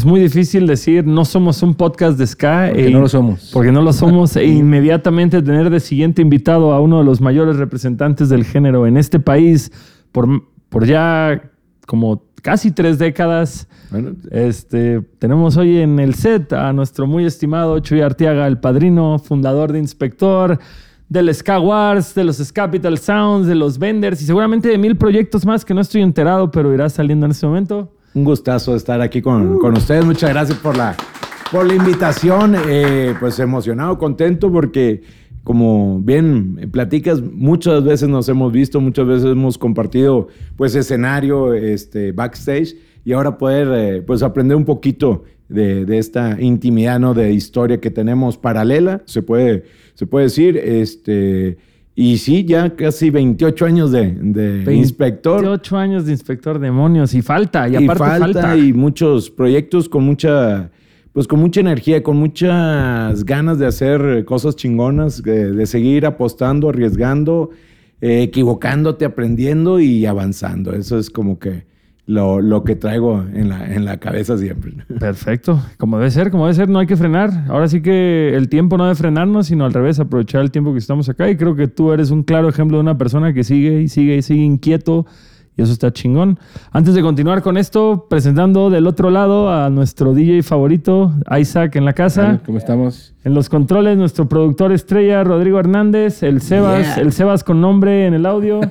es muy difícil decir no somos un podcast de ska. Porque e- no lo somos. Porque no lo somos e inmediatamente tener de siguiente invitado a uno de los mayores representantes del género en este país por, por ya como casi tres décadas. Bueno, Este, tenemos hoy en el set a nuestro muy estimado Chuy Arteaga, el padrino, fundador de Inspector, del Ska Wars, de los Capital Sounds, de los Vendors y seguramente de mil proyectos más que no estoy enterado, pero irá saliendo en este momento. Un gustazo estar aquí con, con ustedes. Muchas gracias por la, por la invitación. Eh, pues emocionado, contento porque como bien platicas, muchas veces nos hemos visto, muchas veces hemos compartido pues escenario, este, backstage y ahora poder eh, pues aprender un poquito de, de esta intimidad, ¿no? De historia que tenemos paralela, se puede, se puede decir, este... Y sí, ya casi 28 años de, de inspector. 28 años de inspector demonios y falta, y aparte falta, falta. y muchos proyectos con mucha pues con mucha energía, con muchas ganas de hacer cosas chingonas, de, de seguir apostando, arriesgando, eh, equivocándote, aprendiendo y avanzando. Eso es como que lo, lo que traigo en la, en la cabeza siempre. Perfecto, como debe ser, como debe ser, no hay que frenar. Ahora sí que el tiempo no debe frenarnos, sino al revés, aprovechar el tiempo que estamos acá. Y creo que tú eres un claro ejemplo de una persona que sigue y sigue y sigue inquieto. Y eso está chingón. Antes de continuar con esto, presentando del otro lado a nuestro DJ favorito, Isaac en la casa. ¿Cómo estamos? En los controles, nuestro productor estrella, Rodrigo Hernández. El Sebas, Yeah. el Sebas con nombre en el audio.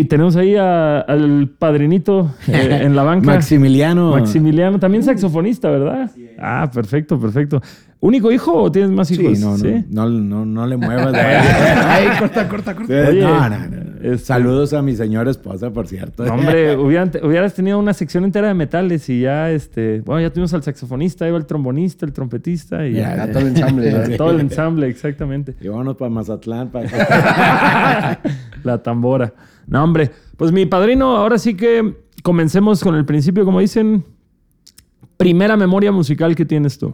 y tenemos ahí a- al padrinito eh, en la banca. Maximiliano. Maximiliano, también saxofonista, ¿verdad? Ah, perfecto, perfecto. ¿Único hijo o tienes más hijos? no, no, ¿Sí? no, no, no le muevas. Ay, corta, corta, corta. Oye, no, no, no. este- Saludos a mi señora esposa, por cierto. No, hombre, hubieran- hubieras tenido una sección entera de metales y ya, este, bueno, ya tuvimos al saxofonista, ahí va el trombonista, el trompetista y ya. Ya, todo el ensamble. todo el ensamble, exactamente. Y vámonos para Mazatlán. Para... La tambora. No, hombre, pues mi padrino, ahora sí que comencemos con el principio, como dicen. Primera memoria musical que tienes tú.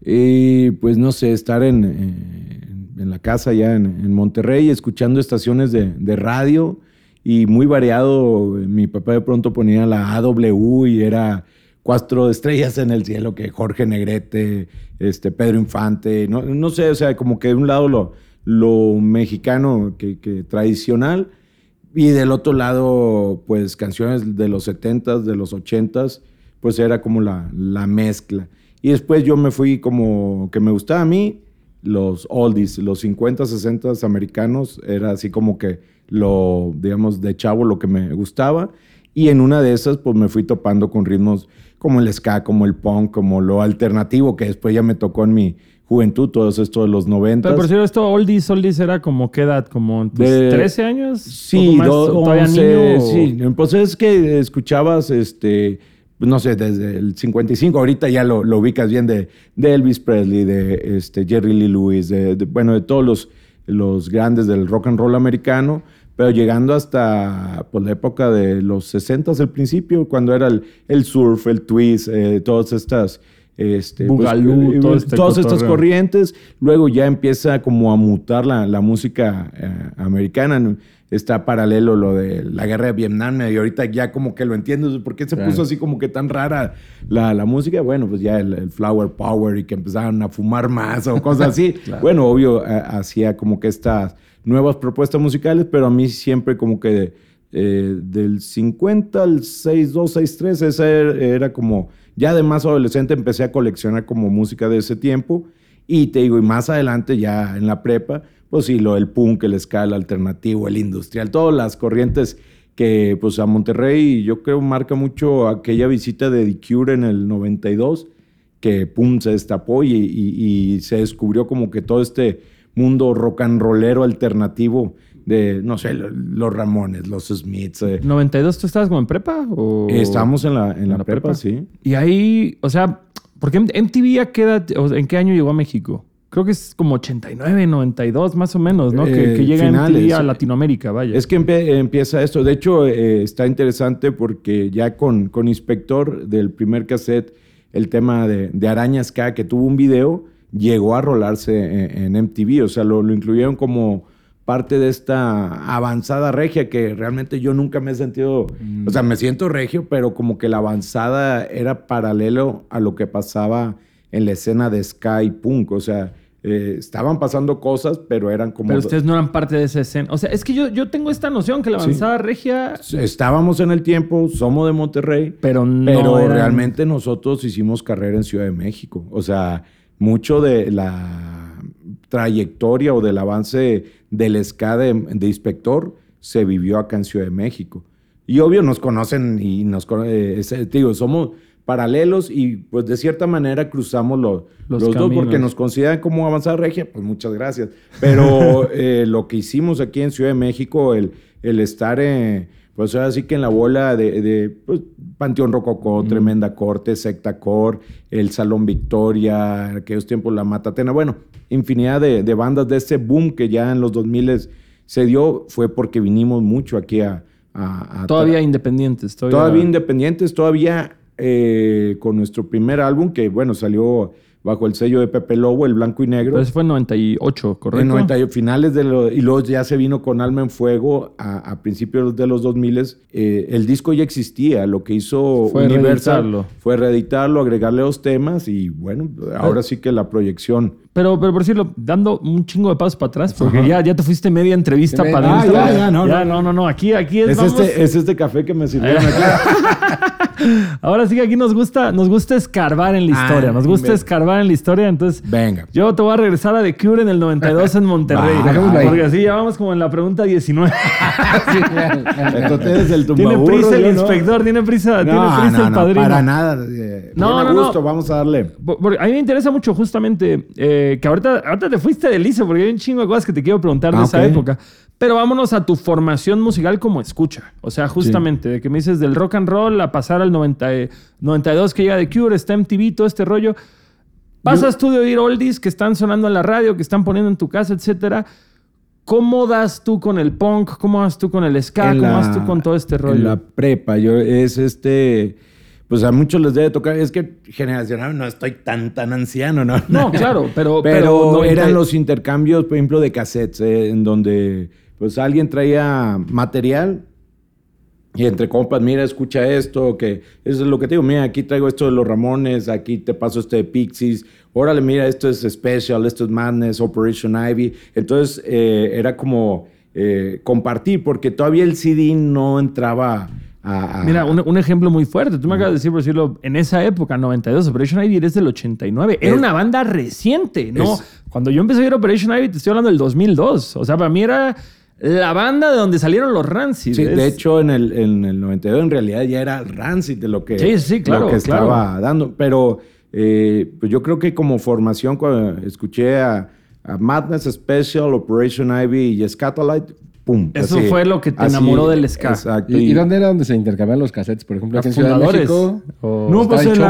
Y pues no sé, estar en, eh, en la casa ya en, en Monterrey, escuchando estaciones de, de radio y muy variado. Mi papá de pronto ponía la AW y era cuatro estrellas en el cielo, que Jorge Negrete, este, Pedro Infante, no, no sé, o sea, como que de un lado lo, lo mexicano que, tradicional y del otro lado, pues canciones de los 70s, de los 80s, pues era como la, la mezcla. Y después yo me fui como que me gustaba a mí los oldies, los 50, 60 americanos, era así como que lo, digamos, de chavo lo que me gustaba. Y en una de esas, pues me fui topando con ritmos como el ska, como el punk, como lo alternativo, que después ya me tocó en mi juventud, todos estos de los 90. Pero por cierto, esto Oldies, Oldies era como qué edad, como De- 13 años. Sí, ¿Poco más? do- todavía 11, niño. o- sí. Pues es que escuchabas, este, no sé, desde el 55, ahorita ya lo, lo ubicas bien de, de Elvis Presley, de este, Jerry Lee Lewis, de, de- bueno, de todos los, los grandes del rock and roll americano, pero llegando hasta pues, la época de los 60 al principio, cuando era el, el surf, el twist, eh, todas estas... Este, Boogaloo, eh, todo este todas estas cotorreo. corrientes, luego ya empieza como a mutar la, la música eh, americana, está paralelo lo de la guerra de Vietnam y ahorita ya como que lo entiendo, ¿por qué se Claro. puso así como que tan rara la, la música? Bueno, pues ya el, el flower power y que empezaron a fumar más o cosas así. Bueno, obvio, eh, hacía como que estas nuevas propuestas musicales, pero a mí siempre como que eh, del 50 al 62, 63, esa era, era como, ya de más adolescente empecé a coleccionar como música de ese tiempo y te digo, y más adelante ya en la prepa, pues sí, lo del punk, el ska, alternativo, el industrial, todas las corrientes que pues a Monterrey yo creo marca mucho aquella visita de The Cure en el 92, que pum, se destapó y- y se descubrió como que todo este mundo rock and rollero alternativo de, no sé, lo- los Ramones, los Smiths. eh. ¿92 tú estabas como en prepa? O... Estábamos en la, en la, prepa, sí. Y ahí, o sea, porque MTV a qué edad, o sea, ¿en qué año llegó a México? Creo que es como 89, 92 más o menos, ¿no? que, Eh, que llega finales. MTV a Latinoamérica, vaya. Es que empieza esto. De hecho, eh, está interesante porque ya con, con Inspector del primer cassette, el tema de, de Arañas K, que tuvo un video, llegó a rolarse en, en MTV. O sea, lo, lo incluyeron como parte de esta avanzada regia que realmente yo nunca me he sentido, o sea, me siento regio, pero como que la avanzada era paralelo a lo que pasaba en la escena de Sky Punk, o sea, eh, estaban pasando cosas, pero eran como... Pero ustedes no eran parte de esa escena. O sea, es que yo, yo tengo esta noción que la avanzada regia... Estábamos en el tiempo, somos de Monterrey, pero, no pero realmente nosotros hicimos carrera en Ciudad de México. O sea, mucho de la trayectoria o del avance del SCA de, inspector se vivió acá en Ciudad de México. Y obvio nos conocen y nos eh, digo, somos paralelos y pues de cierta manera cruzamos los, los, dos porque nos consideran como avanzada regia, pues muchas gracias. Pero eh, lo que hicimos aquí en Ciudad de México, el, el estar en, pues así que en la bola de, pues, Panteón Rococó, Tremenda Corte, Secta Cor, el Salón Victoria, aquellos tiempos La Matatena, bueno, infinidad de, bandas de ese boom que ya en los 2000 se dio, fue porque vinimos mucho aquí a... todavía independientes. Todavía... todavía independientes, todavía eh, con nuestro primer álbum, que bueno, salió bajo el sello de Pepe Lobo, el blanco y negro. Ese fue en 98, ¿correcto? En 98, finales de los... Y luego ya se vino con Alma en Fuego a, principios de los 2000. Eh, el disco ya existía, lo que hizo fue Universal fue reeditarlo, agregarle dos temas y bueno, ahora sí que la proyección pero, pero por decirlo, dando un chingo de pasos para atrás, porque ya, ya te fuiste media entrevista para ah, ya, ya, no, ya, no, no, no, aquí, aquí es. Es, este, es este café que me sirvieron Ahora sí que aquí nos gusta, nos gusta escarbar en la ah, historia, nos gusta escarbar en la historia, entonces. Venga. Yo te voy a regresar a The Cure en el 92 en Monterrey. porque así ya vamos como en la pregunta 19. Entonces el Tiene prisa el inspector, tiene prisa, tiene prisa el padrino. Para nada. Eh, no, no, gusto, vamos a darle. a mí me interesa mucho justamente. Eh, que ahorita, ahorita te fuiste de liso porque hay un chingo de cosas que te quiero preguntar de ah, esa época. Pero vámonos a tu formación musical como escucha. O sea, justamente, de que me dices del rock and roll a pasar al 90, 92 que llega de Cure, está MTV, todo este rollo. Pasas tú de oír oldies que están sonando en la radio, que están poniendo en tu casa, etcétera. ¿Cómo das tú con el punk? ¿Cómo das tú con el ska? ¿Cómo das tú con todo este rollo? En la prepa, yo es este pues a muchos les debe tocar. Es que generacional no estoy tan, tan anciano, ¿no? No, claro, pero. Pero, eran los intercambios, por ejemplo, de cassettes, eh, en donde pues alguien traía material y entre compas, mira, escucha esto, que eso es lo que te digo, mira, aquí traigo esto de los Ramones, aquí te paso este de Pixies, órale, mira, esto es Special, esto es Madness, Operation Ivy. Entonces eh, era como eh, compartir, porque todavía el CD no entraba Mira, un, ejemplo muy fuerte. Tú me acabas de decir, por decirlo, en esa época, 92, Operation Ivy es del 89. Era una banda reciente, ¿no? Cuando yo empecé a a Operation Ivy, te estoy hablando del 2002. O sea, para mí era la banda de donde salieron los Rancid. Sí, de hecho, en el, en el 92 en realidad ya era Rancid de lo que, sí, sí, claro, que estaba dando. Pero eh, pues yo creo que como formación, cuando escuché a, Madness Special, Operation Ivy y Scatolite, eso fue lo que te enamoró del ska. Exacto. ¿Y, dónde era donde se intercambiaban los cassettes? Por ejemplo, aquí en Ciudad de México. No, pues en,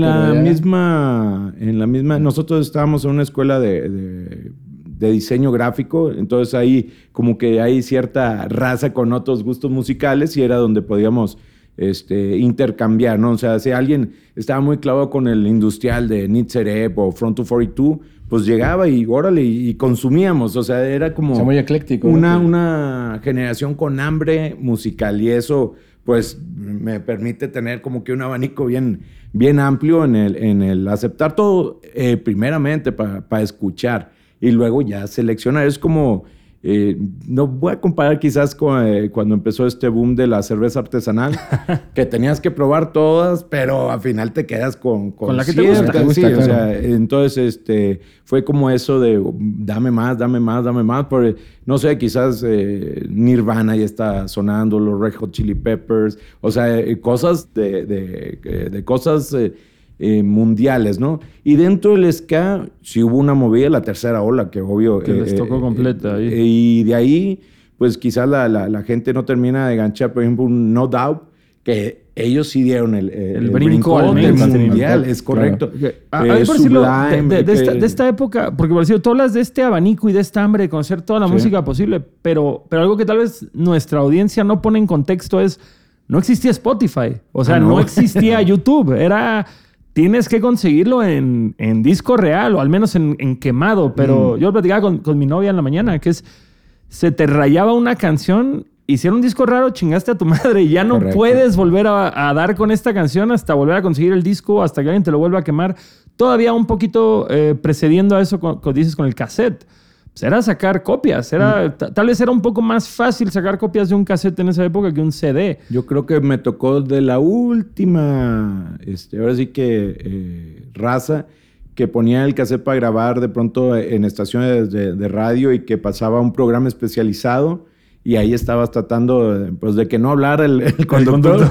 la, misma, en la misma. Nosotros estábamos en una escuela de, diseño gráfico, entonces ahí como que hay cierta raza con otros gustos musicales y era donde podíamos este, intercambiar, ¿no? O sea, si alguien estaba muy clavado con el industrial de Nitzerep o Front 242 pues llegaba y órale, y, consumíamos. O sea, era como. muy ecléctico. Una, una generación con hambre musical y eso, pues, me permite tener como que un abanico bien, bien amplio en el, en el aceptar todo, eh, primeramente para escuchar y luego ya seleccionar. Es como eh, no voy a comparar quizás con eh, cuando empezó este boom de la cerveza artesanal, que tenías que probar todas, pero al final te quedas con, con, la que te gusta. entonces, este, fue como eso de dame más, dame más, dame más. Porque, no sé, quizás eh, Nirvana ya está sonando, los Red Hot Chili Peppers, o sea, cosas de, de, de cosas eh, mundiales, ¿no? Y dentro del ska sí hubo una movida, la tercera ola, que obvio... Que les eh, tocó completa ahí. Eh, y de ahí, pues quizás la, la, gente no termina de ganchar, por ejemplo, un No Doubt, que ellos sí dieron el, el, brinco, al mundial, es correcto. Ah, de, esta, época, porque por decirlo, tú hablas de este abanico y de esta hambre de conocer toda la música posible, pero, pero algo que tal vez nuestra audiencia no pone en contexto es, no existía Spotify, o sea, ah, no. existía YouTube, era tienes que conseguirlo en, disco real o al menos en, quemado. Pero mm. yo platicaba con, con, mi novia en la mañana, que es, se te rayaba una canción hicieron un disco raro, chingaste a tu madre y ya no puedes volver a, dar con esta canción hasta volver a conseguir el disco, hasta que alguien te lo vuelva a quemar. Todavía un poquito eh, precediendo a eso, con, dices con el cassette. Era sacar copias. Era, mm. Tal vez era un poco más fácil sacar copias de un cassette en esa época que un CD. Yo creo que me tocó de la última, este, ahora sí que eh, raza, que ponía el cassette para grabar de pronto en estaciones de radio y que pasaba un programa especializado y ahí estabas tratando pues de que no hablara el, conductor,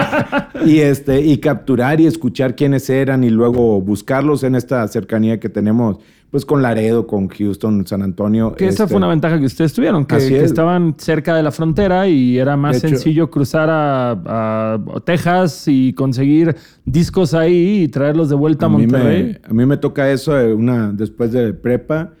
y este y capturar y escuchar quiénes eran y luego buscarlos en esta cercanía que tenemos pues con Laredo, con Houston, San Antonio. Que esa fue una este, ventaja que ustedes tuvieron, que, estaban cerca de la frontera y era más sencillo cruzar a, Texas y conseguir discos ahí y traerlos de vuelta a, Monterrey. a mí me toca eso eh, una después de prepa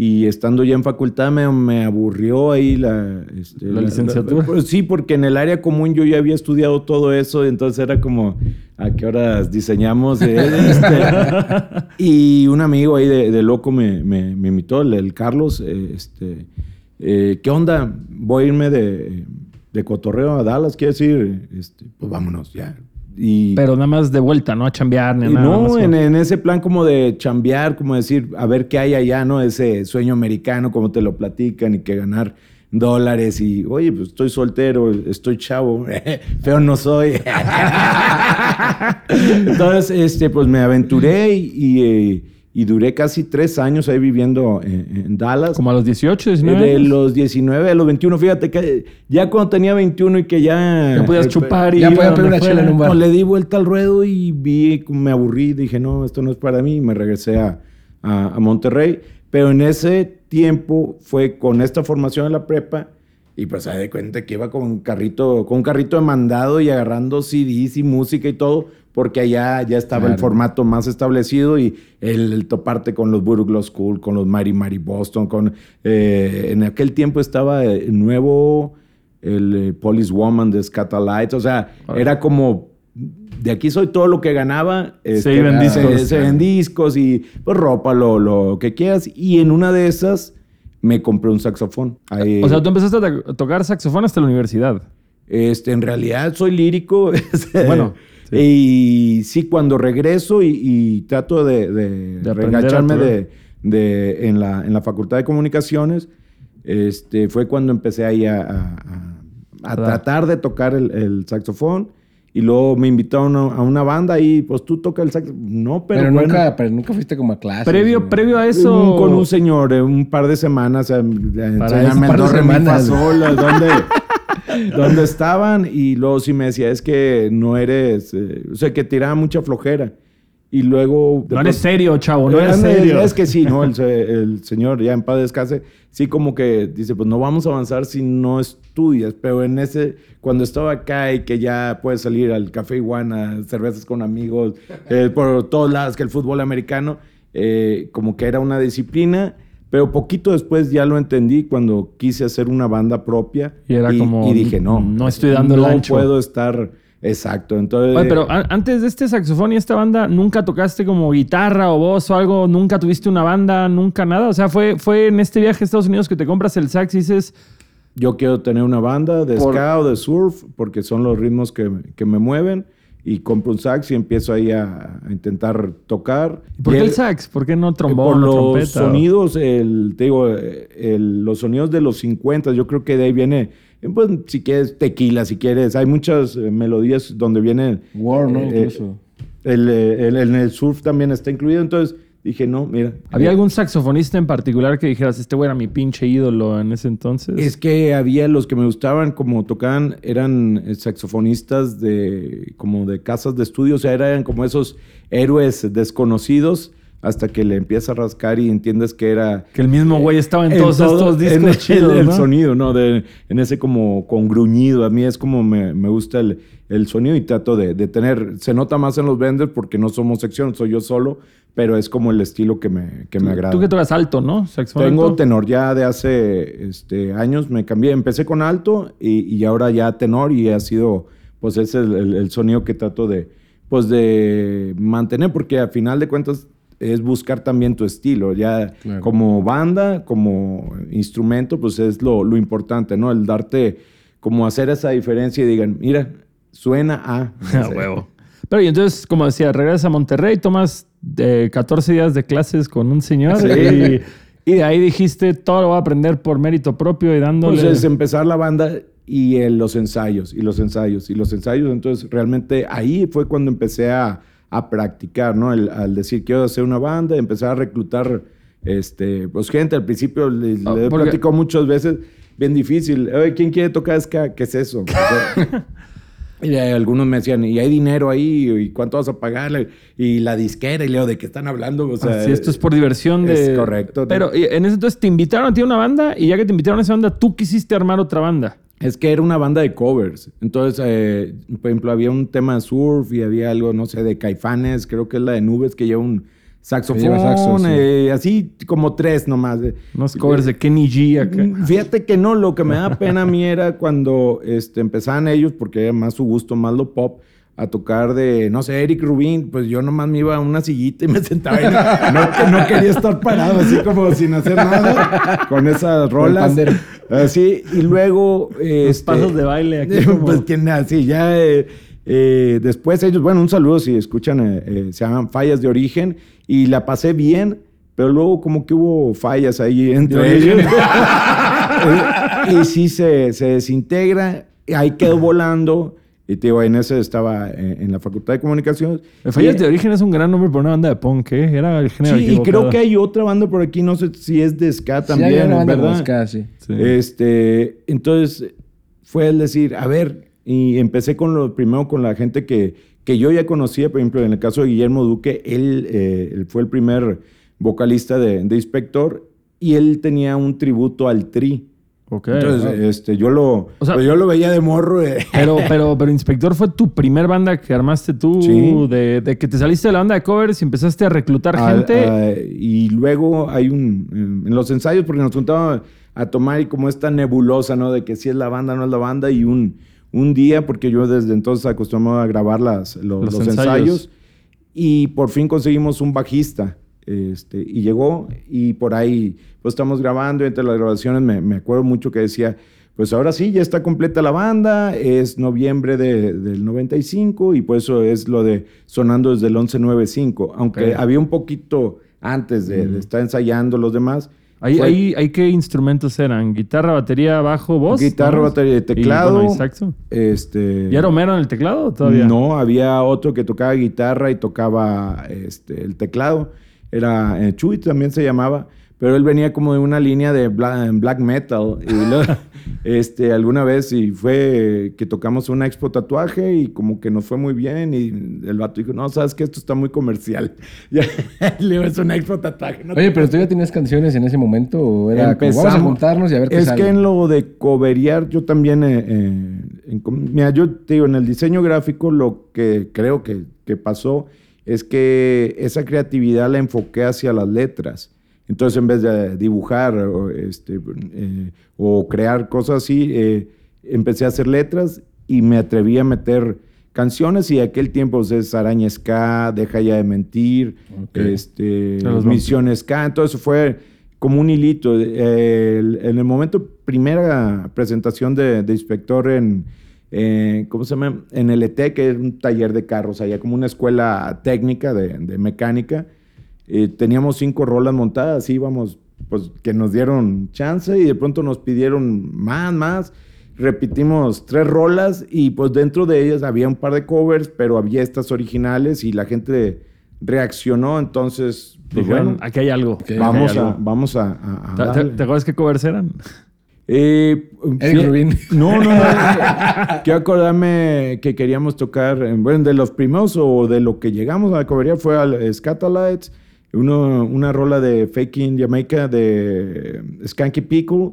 y estando ya en facultad me, me aburrió ahí la, este, la, licenciatura. Pues sí, porque en el área común yo ya había estudiado todo eso, y entonces era como, ¿a qué horas diseñamos? Este, y un amigo ahí de, loco me, me, me, invitó, el, Carlos, eh, este, eh, ¿qué onda? Voy a irme de, de cotorreo a Dallas, quiere decir, este, pues vámonos ya, pero nada más de vuelta, ¿no? A chambear ni nada. No, en, en, ese plan como de chambear, como decir, a ver qué hay allá, ¿no? Ese sueño americano, como te lo platican y que ganar dólares y, oye, pues estoy soltero, estoy chavo, feo no soy. Entonces, este, pues me aventuré y... Eh, y duré casi tres años ahí viviendo en, Dallas. ¿Como a los 18, 19? De los 19 a los 21. Fíjate que ya cuando tenía 21 y que ya... Ya podías chupar y... Ya podía pedir una chela en un bar. le di vuelta al ruedo y vi, me aburrí. Dije, no, esto no es para mí. Y me regresé a, a, Monterrey. Pero en ese tiempo fue con esta formación en la prepa... Y pues se de cuenta que iba con un carrito, con un carrito de mandado y agarrando CDs y música y todo porque allá ya estaba el formato más establecido y el, toparte con los Burglos School, con los Mary Mary Boston, con... Eh, en aquel tiempo estaba el nuevo, el eh, Police Woman de Scatalites, o sea, era como de aquí soy todo lo que ganaba. se este, ven discos. Se, ven discos y pues ropa, lo, lo, que quieras. Y en una de esas me compré un saxofón. o sea, tú empezaste a tocar saxofón hasta la universidad. Este, en realidad soy lírico. Este, bueno. Y sí, cuando regreso y, trato de, de, de de, en, la, en la Facultad de Comunicaciones, este, fue cuando empecé ahí a, a, tratar de tocar el, saxofón. Y luego me invitaron a una banda y pues tú tocas el saxofón. No, pero, pero nunca, pero nunca fuiste como a clase. Previo, previo a eso. con un señor, eh, un par de semanas. Para un par de semanas. ¿dónde? donde estaban y luego sí me decía, es que no eres, eh, o sea, que tiraba mucha flojera. Y luego... No eres serio, chavo, no eres serio. Es que sí, ¿no? El, señor ya en paz descanse, sí como que dice, pues no vamos a avanzar si no estudias, pero en ese, cuando estaba acá y que ya puedes salir al café iguana, cervezas con amigos, eh, por todos lados, que el fútbol americano, eh, como que era una disciplina pero poquito después ya lo entendí cuando quise hacer una banda propia. Y era como. Y dije, no. No estoy dando el ancho. No puedo estar. Exacto. Entonces. Oye, pero antes de este saxofón y esta banda, ¿nunca tocaste como guitarra o voz o algo? ¿Nunca tuviste una banda? ¿Nunca nada? O sea, fue, fue en este viaje a Estados Unidos que te compras el sax y dices. Yo quiero tener una banda de ska o de surf porque son los ritmos que, que me mueven y compro un sax y empiezo ahí a, intentar tocar. ¿Por qué el, sax? ¿Por qué no trombón por los sonidos, el, te digo, los sonidos de los 50, yo creo que de ahí viene, pues si quieres tequila, si quieres, hay muchas eh, melodías donde viene... War, ¿no? Eh, Incluso. El, el, el, surf también está incluido, entonces dije, no, mira. ¿Había algún saxofonista en particular que dijeras, este güey era mi pinche ídolo en ese entonces? Es que había los que me gustaban, como tocaban, eran eh, saxofonistas de, como de casas de estudio, o sea, eran como esos héroes desconocidos hasta que le empieza a rascar y entiendes que era... Que el mismo güey estaba en, todos estos discos en el, sonido, ¿no? De, en ese como con gruñido. A mí es como me, me gusta el, el, sonido y trato de, de, tener... Se nota más en los vendors porque no somos sección, soy yo solo, pero es como el estilo que me, que me agrada. Tú que tocas alto, ¿no? Tengo tenor ya de hace este, años, me cambié, empecé con alto y, y ahora ya tenor y ha sido, pues es el, el, sonido que trato de, pues de mantener porque a final de cuentas es buscar también tu estilo. Ya como banda, como instrumento, pues es lo, lo, importante, ¿no? El darte, como hacer esa diferencia y digan, mira, suena a... huevo. Pero y entonces, como decía, regresas a Monterrey, tomas 14 días de clases con un señor y, y, de ahí dijiste, todo lo voy a aprender por mérito propio y dándole... Pues es empezar la banda y los ensayos, y los ensayos, y los ensayos. Entonces, realmente ahí fue cuando empecé a, a practicar, ¿no? El, al decir, quiero hacer una banda, empezar a reclutar este, pues gente. Al principio le, oh, le platicó muchas veces, bien difícil. ¿Quién quiere tocar ska? ¿Qué es eso? Y algunos me decían, ¿y hay dinero ahí? ¿Y cuánto vas a pagarle? Y la disquera, y leo, ¿de qué están hablando? O sea, esto es por diversión de... Es correcto. Pero en ese entonces te invitaron a ti a una banda y ya que te invitaron a esa banda, tú quisiste armar otra banda. Es que era una banda de covers. Entonces, eh, por ejemplo, había un tema surf y había algo, no sé, de caifanes, creo que es la de nubes, que lleva un saxofón, eh, así como tres nomás. Unos covers de Kenny G acá. Mm, fíjate que no, lo que me da pena a mí era cuando este, empezaban ellos, porque era más su gusto, más lo pop, a tocar de, no sé, Eric Rubin, pues yo nomás me iba a una sillita y me sentaba ahí. No, no quería estar parado, así como sin hacer nada, con esas rolas. Así, y luego... Los este, pasos de baile aquí. Pues quien así, ya... Eh, eh, después ellos, bueno, un saludo si escuchan, eh, se llaman Fallas de Origen y la pasé bien, pero luego como que hubo fallas ahí entre ellos. y sí se, se desintegra, ahí quedó volando. Y te digo, en ese estaba en, la Facultad de Comunicaciones. Fallas de Origen es un gran nombre para una banda de punk, ¿eh? Era el género Sí, y creo que hay otra banda por aquí, no sé si es de ska también, sí, hay ¿verdad? De ska, sí. Este, entonces, fue el decir, a ver, y empecé con lo primero con la gente que, que yo ya conocía, por ejemplo, en el caso de Guillermo Duque, él, eh, fue el primer vocalista de, de, Inspector y él tenía un tributo al Tri. Entonces, este, yo lo, pues yo lo veía de morro. Eh. Pero, pero, pero Inspector fue tu primer banda que armaste tú, de, de, que te saliste de la banda de covers y empezaste a reclutar gente. y luego hay un, en los ensayos, porque nos juntábamos a tomar y como esta nebulosa, ¿no? De que si es la banda, no es la banda, y un, un día, porque yo desde entonces acostumbrado a grabar las, los, ensayos. y por fin conseguimos un bajista. Este, y llegó y por ahí pues estamos grabando entre las grabaciones me, me, acuerdo mucho que decía pues ahora sí ya está completa la banda es noviembre de, del 95 y por eso es lo de sonando desde el 1195 aunque había un poquito antes de, de, estar ensayando los demás ¿Ahí, ahí, qué instrumentos eran? ¿Guitarra, batería, bajo, voz? Guitarra, batería, teclado. ¿Y, saxo? Este, ¿Y era Homero en el teclado todavía? No, había otro que tocaba guitarra y tocaba este, el teclado. Era eh, Chuy también se llamaba pero él venía como de una línea de black, metal. Y este, alguna vez y fue que tocamos una expo tatuaje y como que nos fue muy bien y el vato dijo, no, sabes que esto está muy comercial. Le digo, es una expo tatuaje. Oye, pero tú ya tenías canciones en ese momento o era Empezamos, vamos a juntarnos y a ver qué Es que en lo de coveriar yo también, eh, eh, mira, yo te digo, en el diseño gráfico lo que creo que, que pasó es que esa creatividad la enfoqué hacia las letras. Entonces, en vez de dibujar o, este, eh, o crear cosas así, eh, empecé a hacer letras y me atreví a meter canciones y aquel tiempo pues, es Araña Ska, Deja ya de mentir, este, Misión Ska, entonces fue como un hilito. en el momento, primera presentación de, inspector en, ¿cómo se llama? En el ET, que es un taller de carros, allá como una escuela técnica de, de mecánica. Eh, teníamos cinco rolas montadas, íbamos, pues que nos dieron chance y de pronto nos pidieron más, más. Repetimos tres rolas y pues dentro de ellas había un par de covers, pero había estas originales y la gente reaccionó, entonces, pues bueno, aquí hay algo. vamos, a, vamos a, ¿Te, acuerdas qué covers eran? Eh, no, no, no. quiero acordarme que queríamos tocar, bueno, de los primeros o de lo que llegamos a la fue al Scatolites uno, una rola de Faking Jamaica de Skanky Pickle.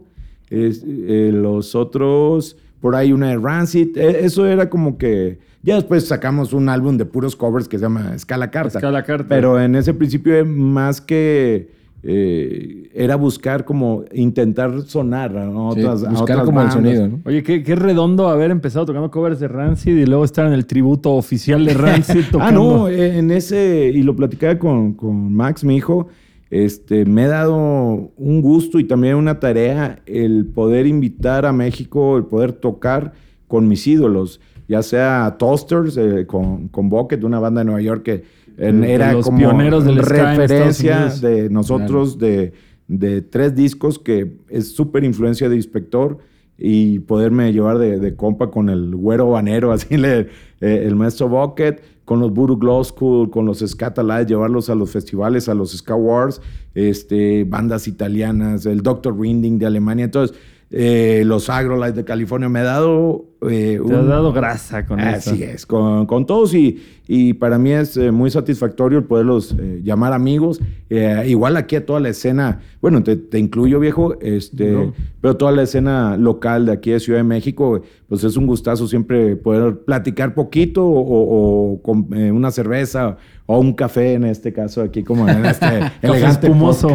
Eh, los otros, por ahí una de Rancid. E, eso era como que. Ya después sacamos un álbum de puros covers que se llama Escala Carta. Escala Carta. Pero en ese principio, más que eh, era buscar como intentar sonar a otras, buscar como el sonido. ¿no? Oye, qué, qué, redondo haber empezado tocando covers de Rancid y luego estar en el tributo oficial de Rancid tocando. ah, no, en ese, y lo platicaba con, con Max, mi hijo, este, me he dado un gusto y también una tarea el poder invitar a México, el poder tocar con mis ídolos, ya sea Toasters eh, con, con Bucket, una banda de Nueva York que era los como pioneros del referencia de nosotros de, de, tres discos que es súper influencia de Inspector y poderme llevar de, de compa con el güero banero, así le, eh, el maestro Bucket, con los Voodoo Glow School, con los Scatalites, llevarlos a los festivales, a los Ska Wars, este, bandas italianas, el Dr. Rinding de Alemania. Entonces, eh, los Agrolites de California. Me ha dado. Eh, Te ha dado grasa con eso. Así es, con, con todos. Y, y, para mí es eh, muy satisfactorio el poderlos llamar amigos. igual aquí a toda la escena. Bueno, te, te incluyo, viejo. Este, Pero toda la escena local de aquí de Ciudad de México, pues es un gustazo siempre poder platicar poquito o, con una cerveza o un café en este caso aquí, como en este elegante espumoso.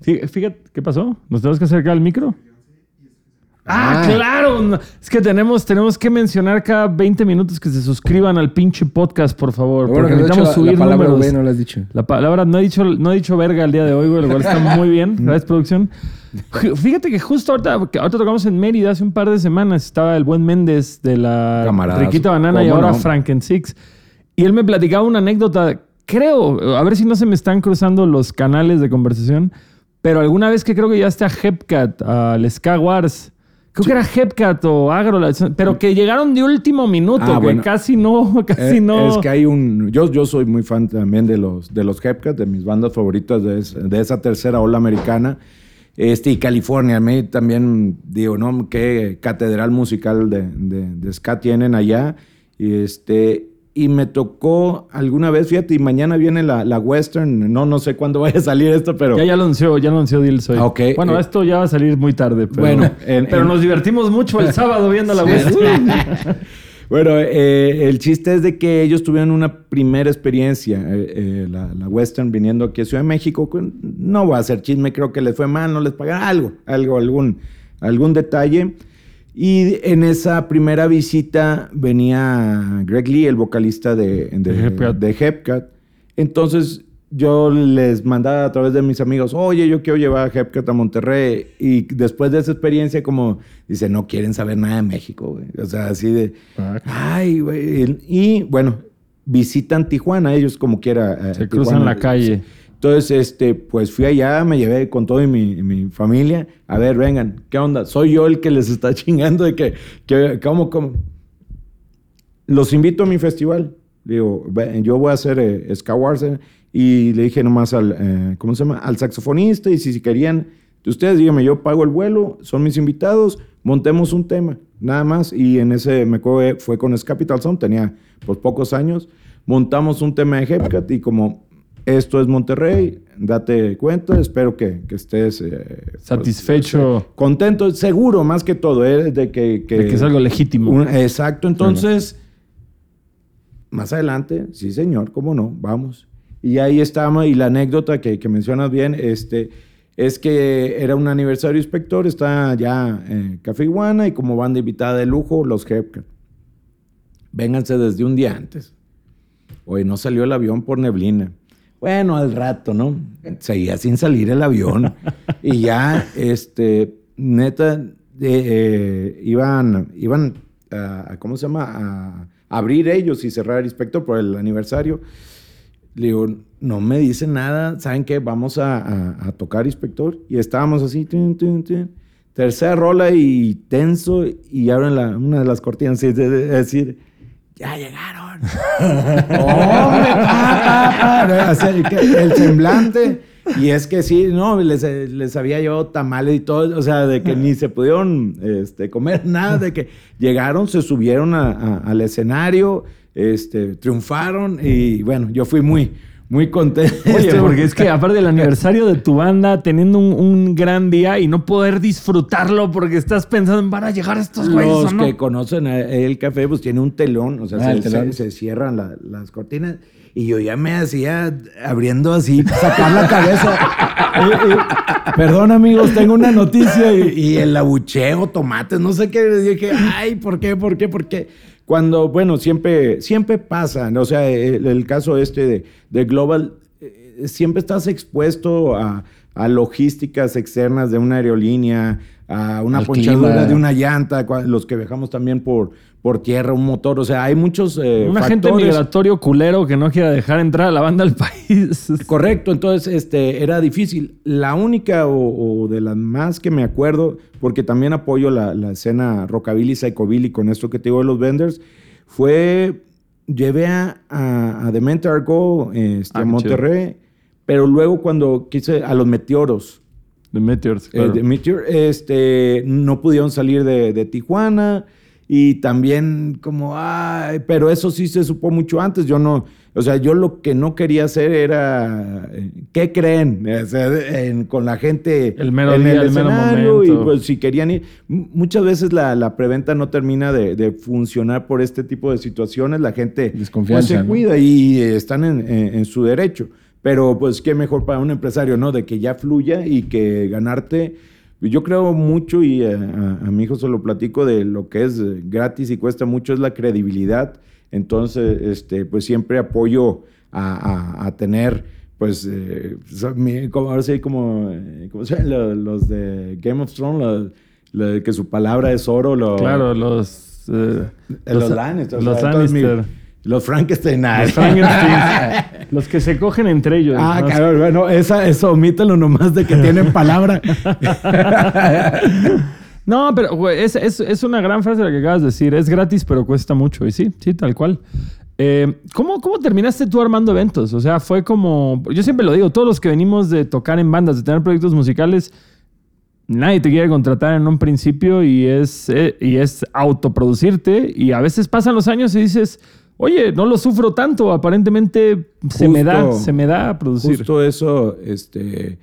Fíjate, ¿qué pasó? ¿Nos tenemos que acercar al micro? Ah, ah, claro. Es que tenemos, tenemos que mencionar cada 20 minutos que se suscriban al pinche podcast, por favor. porque necesitamos subir la palabra números. no la has dicho. La palabra no he dicho, no he dicho verga el día de hoy, güey, lo cual está muy bien. Gracias, producción. Fíjate que justo ahorita, ahorita tocamos en Mérida hace un par de semanas. Estaba el buen Méndez de la Riquita Banana y ahora Franken Six. Y él me platicaba una anécdota, creo, a ver si no se me están cruzando los canales de conversación, pero alguna vez que creo que ya está a Hepcat, al Ska Wars Creo que era Hepcat o Agro, pero que llegaron de último minuto, ah, que casi no, casi eh, no. Es que hay un. Yo, yo soy muy fan también de los, de los Hepcat, de mis bandas favoritas de, esa tercera ola americana. Este, y California, a mí también digo, ¿no? Qué catedral musical de, de, de ska tienen allá. Y este, y me tocó alguna vez, fíjate, y mañana viene la, la, Western, no, no sé cuándo vaya a salir esto, pero... Ya, ya anunció, ya anunció Dills hoy. Okay, bueno, eh, esto ya va a salir muy tarde, pero, bueno, pero nos divertimos mucho el sábado viendo la Western. bueno, eh, el chiste es de que ellos tuvieron una primera experiencia, eh, la, la, Western viniendo aquí a Ciudad de México, no va a ser chisme, creo que les fue mal, no les pagaron algo, algo, algún, algún detalle. Y en esa primera visita venía Greg Lee, el vocalista de, de, Hepcat. Entonces yo les mandaba a través de mis amigos, oye, yo quiero llevar a Hepcat a Monterrey. Y después de esa experiencia, como dice, no quieren saber nada de México, güey. O sea, así de, ah. ay, güey. Y bueno, visitan Tijuana, ellos como quiera. Eh, Se cruzan la calle. Entonces, este, pues fui allá, me llevé con toda mi, mi, familia. A ver, vengan, ¿qué onda? Soy yo el que les está chingando de que, que ¿cómo, cómo? Los invito a mi festival. Digo, yo voy a hacer eh, eh, y le dije nomás al, eh, ¿cómo se llama? Al saxofonista y si, si querían, ustedes díganme, yo pago el vuelo, son mis invitados, montemos un tema, nada más. Y en ese, me fue, fue con Capital Sound, tenía pues pocos años, montamos un tema de Hepcat y como esto es Monterrey, date cuenta, espero que, estés eh, pues, satisfecho. contento, seguro más que todo, ¿eh? de que, que, es algo legítimo. exacto, entonces, más adelante, sí señor, cómo no, vamos. Y ahí estamos, y la anécdota que, mencionas bien, este, es que era un aniversario inspector, está ya en Café Iguana y como banda invitada de lujo, los Hepcat. Vénganse desde un día antes. Hoy no salió el avión por neblina. Bueno, al rato, ¿no? Seguía sin salir el avión. y ya, este, neta, eh, eh, iban, iban a, ¿cómo se llama? A abrir ellos y cerrar el inspector por el aniversario. Le digo, no me dice nada, ¿saben qué? Vamos a, tocar inspector. Y estábamos así, tercera rola y tenso, y abren la, una de las cortinas, es decir, ya llegaron. el semblante. Y es que sí, no, les, les, había llevado tamales y todo, o sea, de que ni se pudieron este, comer nada, de que llegaron, se subieron al escenario, este, triunfaron y bueno, yo fui muy, muy contento. Oye, porque es que aparte del aniversario de tu banda, teniendo un, gran día y no poder disfrutarlo porque estás pensando en van a llegar estos güeyes. Los que conocen el café, pues tiene un telón, o sea, ah, se, cierran las cortinas. Y yo ya me hacía abriendo así, sacar la cabeza. Perdón, amigos, tengo una noticia. Y, el abucheo, tomates, no sé qué. Dije, ay, ¿por qué? ¿Por qué? ¿Por qué? Cuando, bueno, siempre, siempre pasa, o sea, el, caso este de, Global, eh, siempre estás expuesto a, logísticas externas de una aerolínea, a una ponchadura de una llanta, los que viajamos también por, por tierra, un motor, o sea, hay muchos eh, Un agente migratorio culero que no quiera dejar entrar a la banda al país. Correcto, entonces este, era difícil. La única o, de las más que me acuerdo, porque también apoyo la, escena rockabilly, psychobilly con esto que te digo de los vendors, fue, llevé a, a, Demente Argo este, a ah, Monterrey, pero luego cuando quise a los Meteoros. The Meteors, eh, Meteor, este, no pudieron salir de, de Tijuana y también como, ay, pero eso sí se supo mucho antes. Yo no, o sea, yo lo que no quería hacer era, ¿qué creen? con la gente el mero en el, escenario y pues si querían ir. Muchas veces la, preventa no termina de, funcionar por este tipo de situaciones. La gente pues, se cuida y están en, su derecho. Pero pues qué mejor para un empresario, ¿no? De que ya fluya y que ganarte yo creo mucho y a, mi hijo se lo platico de lo que es gratis y cuesta mucho es la credibilidad. Entonces, este, pues siempre apoyo a, tener, pues, eh, como, ahora sí, como, eh, ¿cómo se llama? Los, de Game of Thrones, que su palabra es oro. claro, los... Eh, los, Lannister. Los Lannister. Los Frankenstein. Los Frankenstein. los que se cogen entre ellos. Ah, claro. Bueno, esa, eso omítelo nomás de que tienen palabra. no, pero es, es, una gran frase la que acabas de decir. Es gratis, pero cuesta mucho. Y sí, sí, tal cual. Eh, ¿cómo, ¿Cómo terminaste tú armando eventos? O sea, fue como... Yo siempre lo digo, todos los que venimos de tocar en bandas, de tener proyectos musicales, nadie te quiere contratar en un principio y es, eh, y es autoproducirte. Y a veces pasan los años y dices oye, no lo sufro tanto, aparentemente se me da, se me da a producir. Justo eso, este,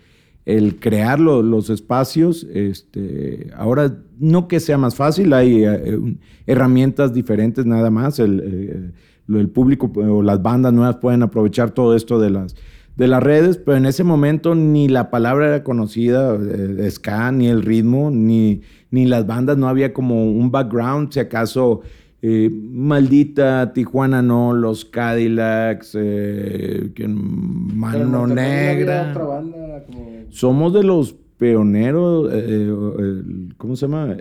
el crear los espacios, este, ahora no que sea más fácil, hay eh, herramientas diferentes nada más, el, el, público o las bandas nuevas pueden aprovechar todo esto de las de las redes, pero en ese momento ni la palabra era conocida, eh, ska, ni el ritmo, ni, ni las bandas, no había como un background, si acaso eh, maldita Tijuana no, los Cadillacs, eh, Mano Negra. Somos de los pioneros, eh, ¿cómo se llama?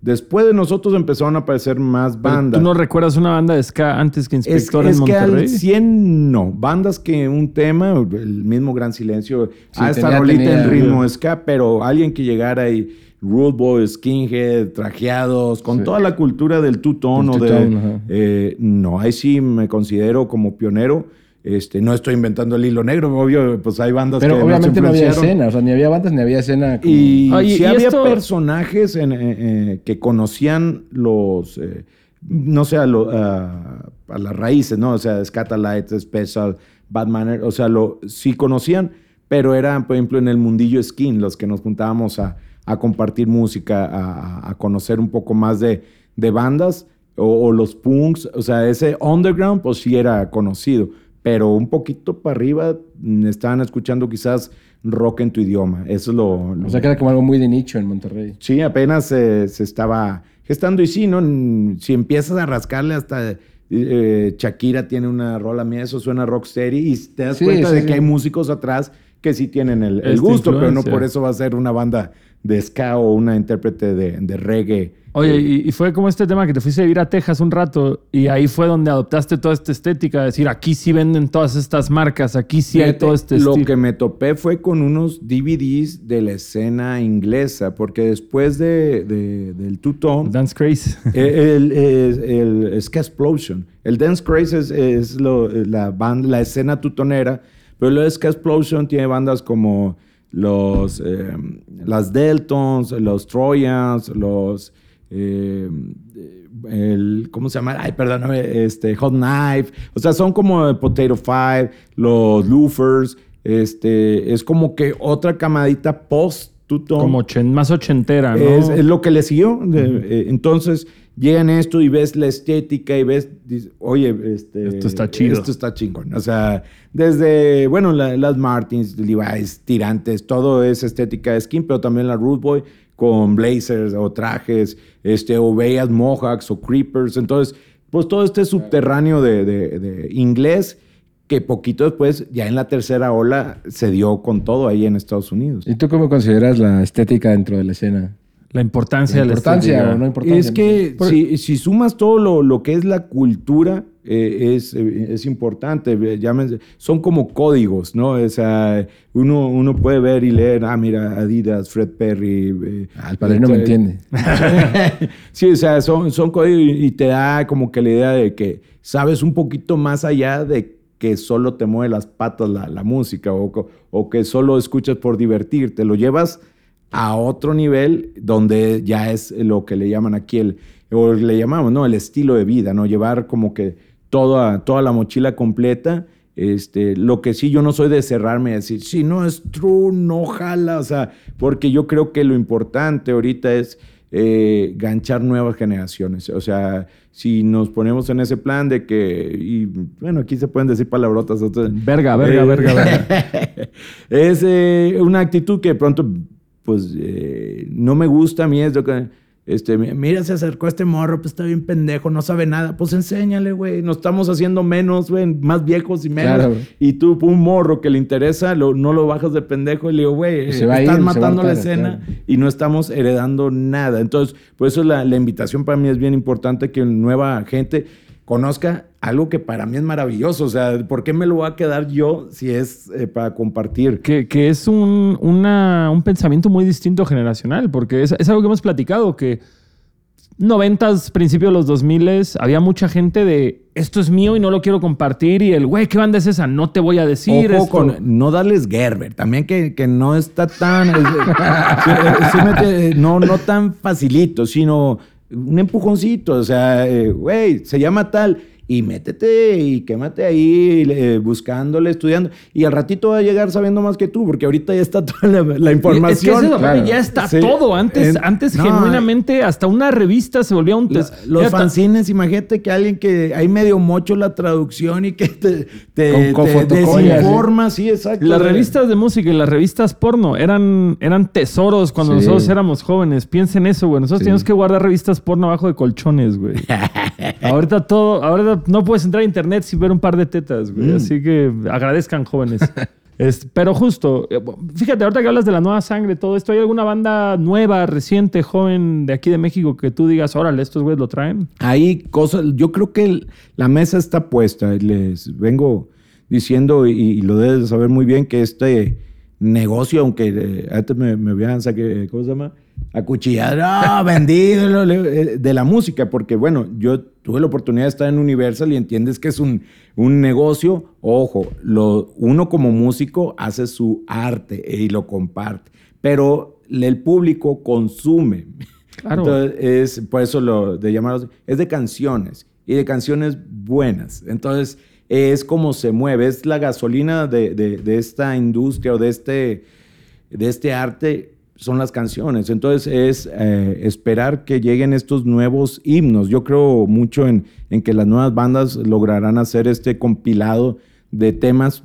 después de nosotros empezaron a aparecer más bandas. ¿Tú no recuerdas una banda de ska antes que Inspector es, en Monterrey? Es que 100 no. Bandas que un tema, el mismo Gran Silencio, sí, ah, esta rolita en ritmo ska, pero alguien que llegara y Rude Boys, Skinhead, trajeados, con toda la cultura del two-tone. De, eh, no, ahí sí me considero como pionero. Este, no estoy inventando el hilo negro, obvio, pues hay bandas Pero obviamente no había escena, o sea, ni había bandas ni había escena. Y, sí había personajes en, eh, eh, que conocían los, no sé, a, las raíces, ¿no? O sea, Scatalites, Special, Batman, o sea, lo, sí conocían, pero eran, por ejemplo, en el mundillo skin, los que nos juntábamos a, a compartir música, a, conocer un poco más de, bandas o, los punks, o sea, ese underground pues sí era conocido, pero un poquito para arriba mm, estaban escuchando quizás rock en tu idioma, eso es lo... O sea, que era como algo muy de nicho en Monterrey. Sí, apenas se estaba gestando. Y sí, ¿no? Si empiezas a rascarle hasta... Eh, Shakira tiene una rola mía, eso suena rocksteady y te das cuenta de que hay músicos atrás que sí tienen el, gusto, pero no por eso va a ser una banda de ska o una intérprete de, reggae. Oye, y, fue como este tema que te fuiste a vivir a Texas un rato y ahí fue donde adoptaste toda esta estética, de decir, aquí sí venden todas estas marcas, aquí sí hay todo este Lo que me topé fue con unos DVDs de la escena inglesa, porque después de, del Two-Tone... Dance Craze. El, el, Ska Explosion. El Dance Craze es, la, banda, la escena tutonera, pero el Ska Explosion tiene bandas como los, eh, las Deltons, los Trojans, los eh, el, ¿cómo se llama? Ay, perdón, este, Hot Knife. O sea, son como Potato Five, los Loofers. Este, es como que otra camadita post Como más ochentera, ¿no? Es, lo que le siguió. Eh, entonces, llegan esto y ves la estética y ves, oye, este, esto está chido. Esto está chingón. O sea, desde, bueno, las Martins, Levi's, tirantes, todo es estética de skin, pero también la Root Boy con blazers o trajes, este, o veas mohawks o creepers. Entonces, pues todo este subterráneo de, de inglés que poquito después, ya en la tercera ola, se dio con todo ahí en Estados Unidos. ¿Y tú cómo consideras la estética dentro de la escena? La importancia la importancia, o no importancia. Es que si, sumas todo lo, que es la cultura, eh, es, eh, es, importante. son como códigos, ¿no? O sea, uno, uno puede ver y leer, ah, mira, Adidas, Fred Perry. Eh, Al padre no me entiende. sí, o sea, son, son códigos y te da como que la idea de que sabes un poquito más allá de que solo te mueve las patas la, música o, o que solo escuchas por divertirte. Lo llevas a otro nivel donde ya es lo que le llaman aquí el, o le llamamos, ¿no? El estilo de vida, ¿no? Llevar como que toda, toda la mochila completa. Este, lo que sí, yo no soy de cerrarme y decir, si no es true, no jala, o sea, porque yo creo que lo importante ahorita es eh, ganchar nuevas generaciones. O sea, si nos ponemos en ese plan de que, y bueno, aquí se pueden decir palabrotas. verga, verga, verga, verga. es eh, una actitud que de pronto pues eh, no me gusta a mí es que, este, mira, se acercó este morro, pues está bien pendejo, no sabe nada. Pues enséñale, güey. Nos estamos haciendo menos, güey, más viejos y menos. y tú, un morro que le interesa, no lo bajas de pendejo y le digo, güey, estás matando la escena y no estamos heredando nada. Entonces, por eso la, la invitación para mí es bien importante que nueva gente conozca algo que para mí es maravilloso. O sea, ¿por qué me lo voy a quedar yo si es eh, para compartir? Que, es un, un, pensamiento muy distinto generacional, porque es, algo que hemos platicado, que noventas, principios de los 2000 había mucha gente de esto es mío y no lo quiero compartir y el güey, ¿qué banda es esa? No te voy a decir. Ojo con no darles Gerber, también que, no está tan, no, no tan facilito, sino un empujoncito, o sea, eh, güey, se llama tal y métete y quémate ahí eh, buscándole, estudiando. Y al ratito va a llegar sabiendo más que tú, porque ahorita ya está toda la, información. Ya está todo. Antes, antes genuinamente, hasta una revista se volvía un test. los fanzines, imagínate que alguien que hay medio mocho la traducción y que te, te, desinforma, sí, exacto. Las revistas de música y las revistas porno eran, eran tesoros cuando nosotros éramos jóvenes. Piensen eso, güey. Nosotros teníamos que guardar revistas porno abajo de colchones, güey. ahorita todo, ahorita no puedes entrar a internet sin ver un par de tetas, güey. Mm. Así que agradezcan, jóvenes. pero justo, eh, fíjate, ahorita que hablas de la nueva sangre, todo esto, ¿hay alguna banda nueva, reciente, joven de aquí de México que tú digas, órale, estos güeyes lo traen? Hay cosas, yo creo que la mesa está puesta. Les vengo diciendo, y, lo debes saber muy bien, que este negocio, aunque eh, antes me, me vean, ¿cómo se llama? Acuchillado, vendido eh, de la música, porque bueno, yo tuve la oportunidad de estar en Universal y entiendes que es un, un negocio. Ojo, lo, uno como músico hace su arte y lo comparte, pero el público consume. Claro. Entonces, es, por eso lo de llamarlos, es de canciones y de canciones buenas. Entonces, es como se mueve, es la gasolina de, de, de esta industria o de este, de este arte son las canciones. Entonces es eh, esperar que lleguen estos nuevos himnos. Yo creo mucho en, en, que las nuevas bandas lograrán hacer este compilado de temas,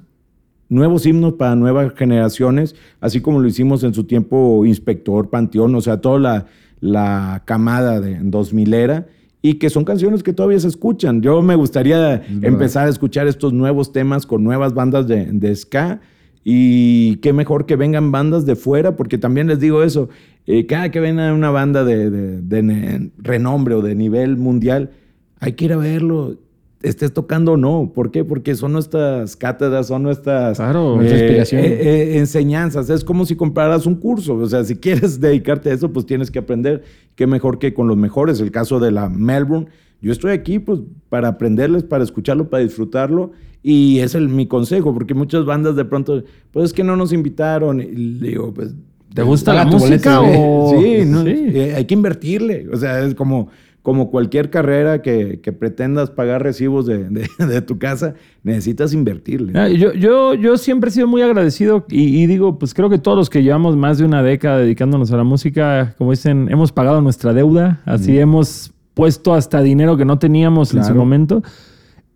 nuevos himnos para nuevas generaciones, así como lo hicimos en su tiempo Inspector, Panteón, o sea, toda la, la camada de 2000 era. Y que son canciones que todavía se escuchan. Yo me gustaría empezar a escuchar estos nuevos temas con nuevas bandas de, de ska y qué mejor que vengan bandas de fuera, porque también les digo eso, eh, cada que venga una banda de, renombre o de nivel mundial, hay que ir a verlo, estés tocando o no. ¿Por qué? Porque son nuestras cátedras, son nuestras eh, eh, enseñanzas. Es como si compraras un curso. O sea, si quieres dedicarte a eso, pues tienes que aprender. Qué mejor que con los mejores. El caso de la Melbourne. Yo estoy aquí pues para aprenderles, para escucharlo, para disfrutarlo y es el, mi consejo, porque muchas bandas de pronto, pues es que no nos invitaron. Y digo, pues ¿Te gusta la música o...? Sí, eh, hay que invertirle. O sea, es como, como cualquier carrera que, pretendas pagar recibos de, tu casa, necesitas invertirle. Ah, yo, yo, yo siempre he sido muy agradecido y, digo, pues creo que todos los que llevamos más de una década dedicándonos a la música, como dicen, hemos pagado nuestra deuda, así hemos puesto hasta dinero que no teníamos en su momento.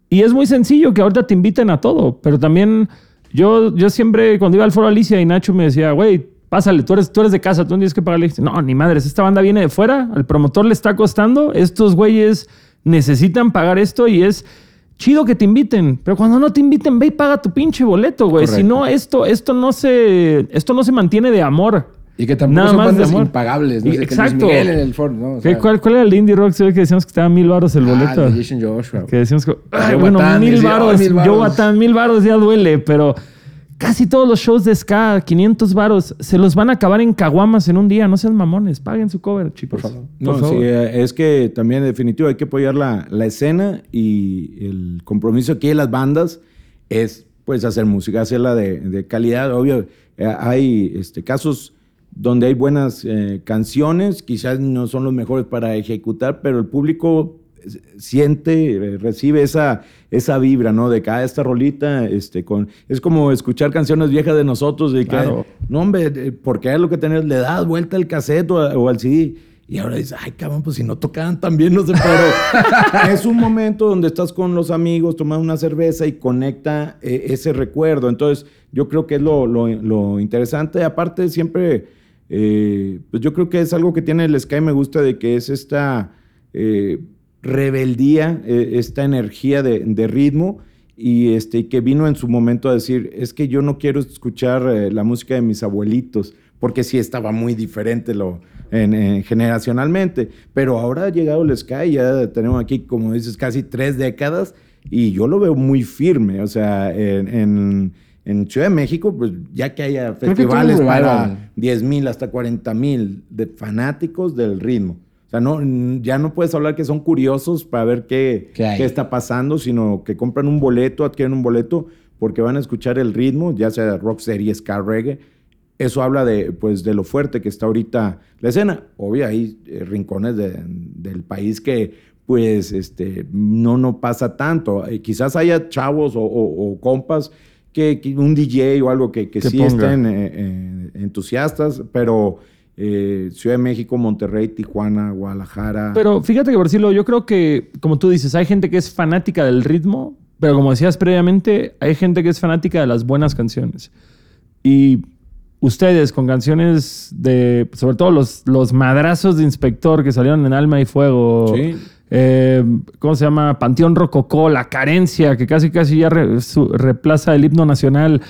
Y es muy sencillo que ahorita te inviten a todo, pero también yo, yo siempre, cuando iba al foro Alicia y Nacho me decía, güey, pásale, tú eres, tú eres de casa, tú no tienes que pagarle. No, ni madres, esta banda viene de fuera, al promotor le está costando, estos güeyes necesitan pagar esto y es chido que te inviten, pero cuando no te inviten, ve y paga tu pinche boleto, güey. Si no, esto, esto, no se, esto no se mantiene de amor. Y que tampoco son bandas impagables, ¿no? exacto. Que en el Ford, ¿no? ¿Cuál, ¿Cuál, era el indie rock? que decíamos que estaba mil baros el ah, boleto. Ah, Jason Joshua. Que decíamos que, ay, bueno, mil baros. Yo, mil baros ya duele, pero Casi todos los shows de ska, 500 varos, se los van a acabar en caguamas en un día. No sean mamones, paguen su cover, chicos. Por favor. No, sí, eh, es que también, en definitivo, hay que apoyar la, la escena y el compromiso aquí de las bandas es, pues, hacer música, hacerla de, de calidad. Obvio, eh, hay este, casos donde hay buenas eh, canciones, quizás no son los mejores para ejecutar, pero el público siente, eh, recibe esa, esa vibra, ¿no? De cada esta rolita, este, con, es como escuchar canciones viejas de nosotros, de que, no, hombre, porque es lo que tenés, le das vuelta al cassette o, al CD. Y ahora dices, ay, cabrón, pues si no tocaban también, no sé, pero es un momento donde estás con los amigos, tomas una cerveza y conecta eh, ese recuerdo. Entonces, yo creo que es lo, lo, interesante. Aparte, siempre, eh, pues yo creo que es algo que tiene el Sky, me gusta de que es esta rebeldía, eh, esta energía de, ritmo y este, que vino en su momento a decir, es que yo no quiero escuchar eh, la música de mis abuelitos, porque sí estaba muy diferente lo, generacionalmente, pero ahora ha llegado el Sky, ya tenemos aquí, como dices, casi tres décadas y yo lo veo muy firme, o sea, en, Ciudad de México, pues ya que haya festivales para 10 mil hasta 40 mil de fanáticos del ritmo. O sea, no, ya no puedes hablar que son curiosos para ver qué, qué, está pasando, sino que compran un boleto, adquieren un boleto porque van a escuchar el ritmo, ya sea rock series, ska, reggae. Eso habla de, pues, de lo fuerte que está ahorita la escena. Obvio, hay eh, rincones del país que pues este, no, no pasa tanto. Eh, quizás haya chavos o, compas que, un DJ o algo que, que, sí estén eh, entusiastas, pero eh, Ciudad de México, Monterrey, Tijuana, Guadalajara. Pero fíjate que, por decirlo, yo creo que, como tú dices, hay gente que es fanática del ritmo, pero como decías previamente, hay gente que es fanática de las buenas canciones. Y ustedes con canciones de, sobre todo los, los madrazos de Inspector que salieron en Alma y Fuego. Sí. Eh, ¿Cómo se llama? Panteón Rococó, La Carencia, que casi casi ya reemplaza el himno nacional.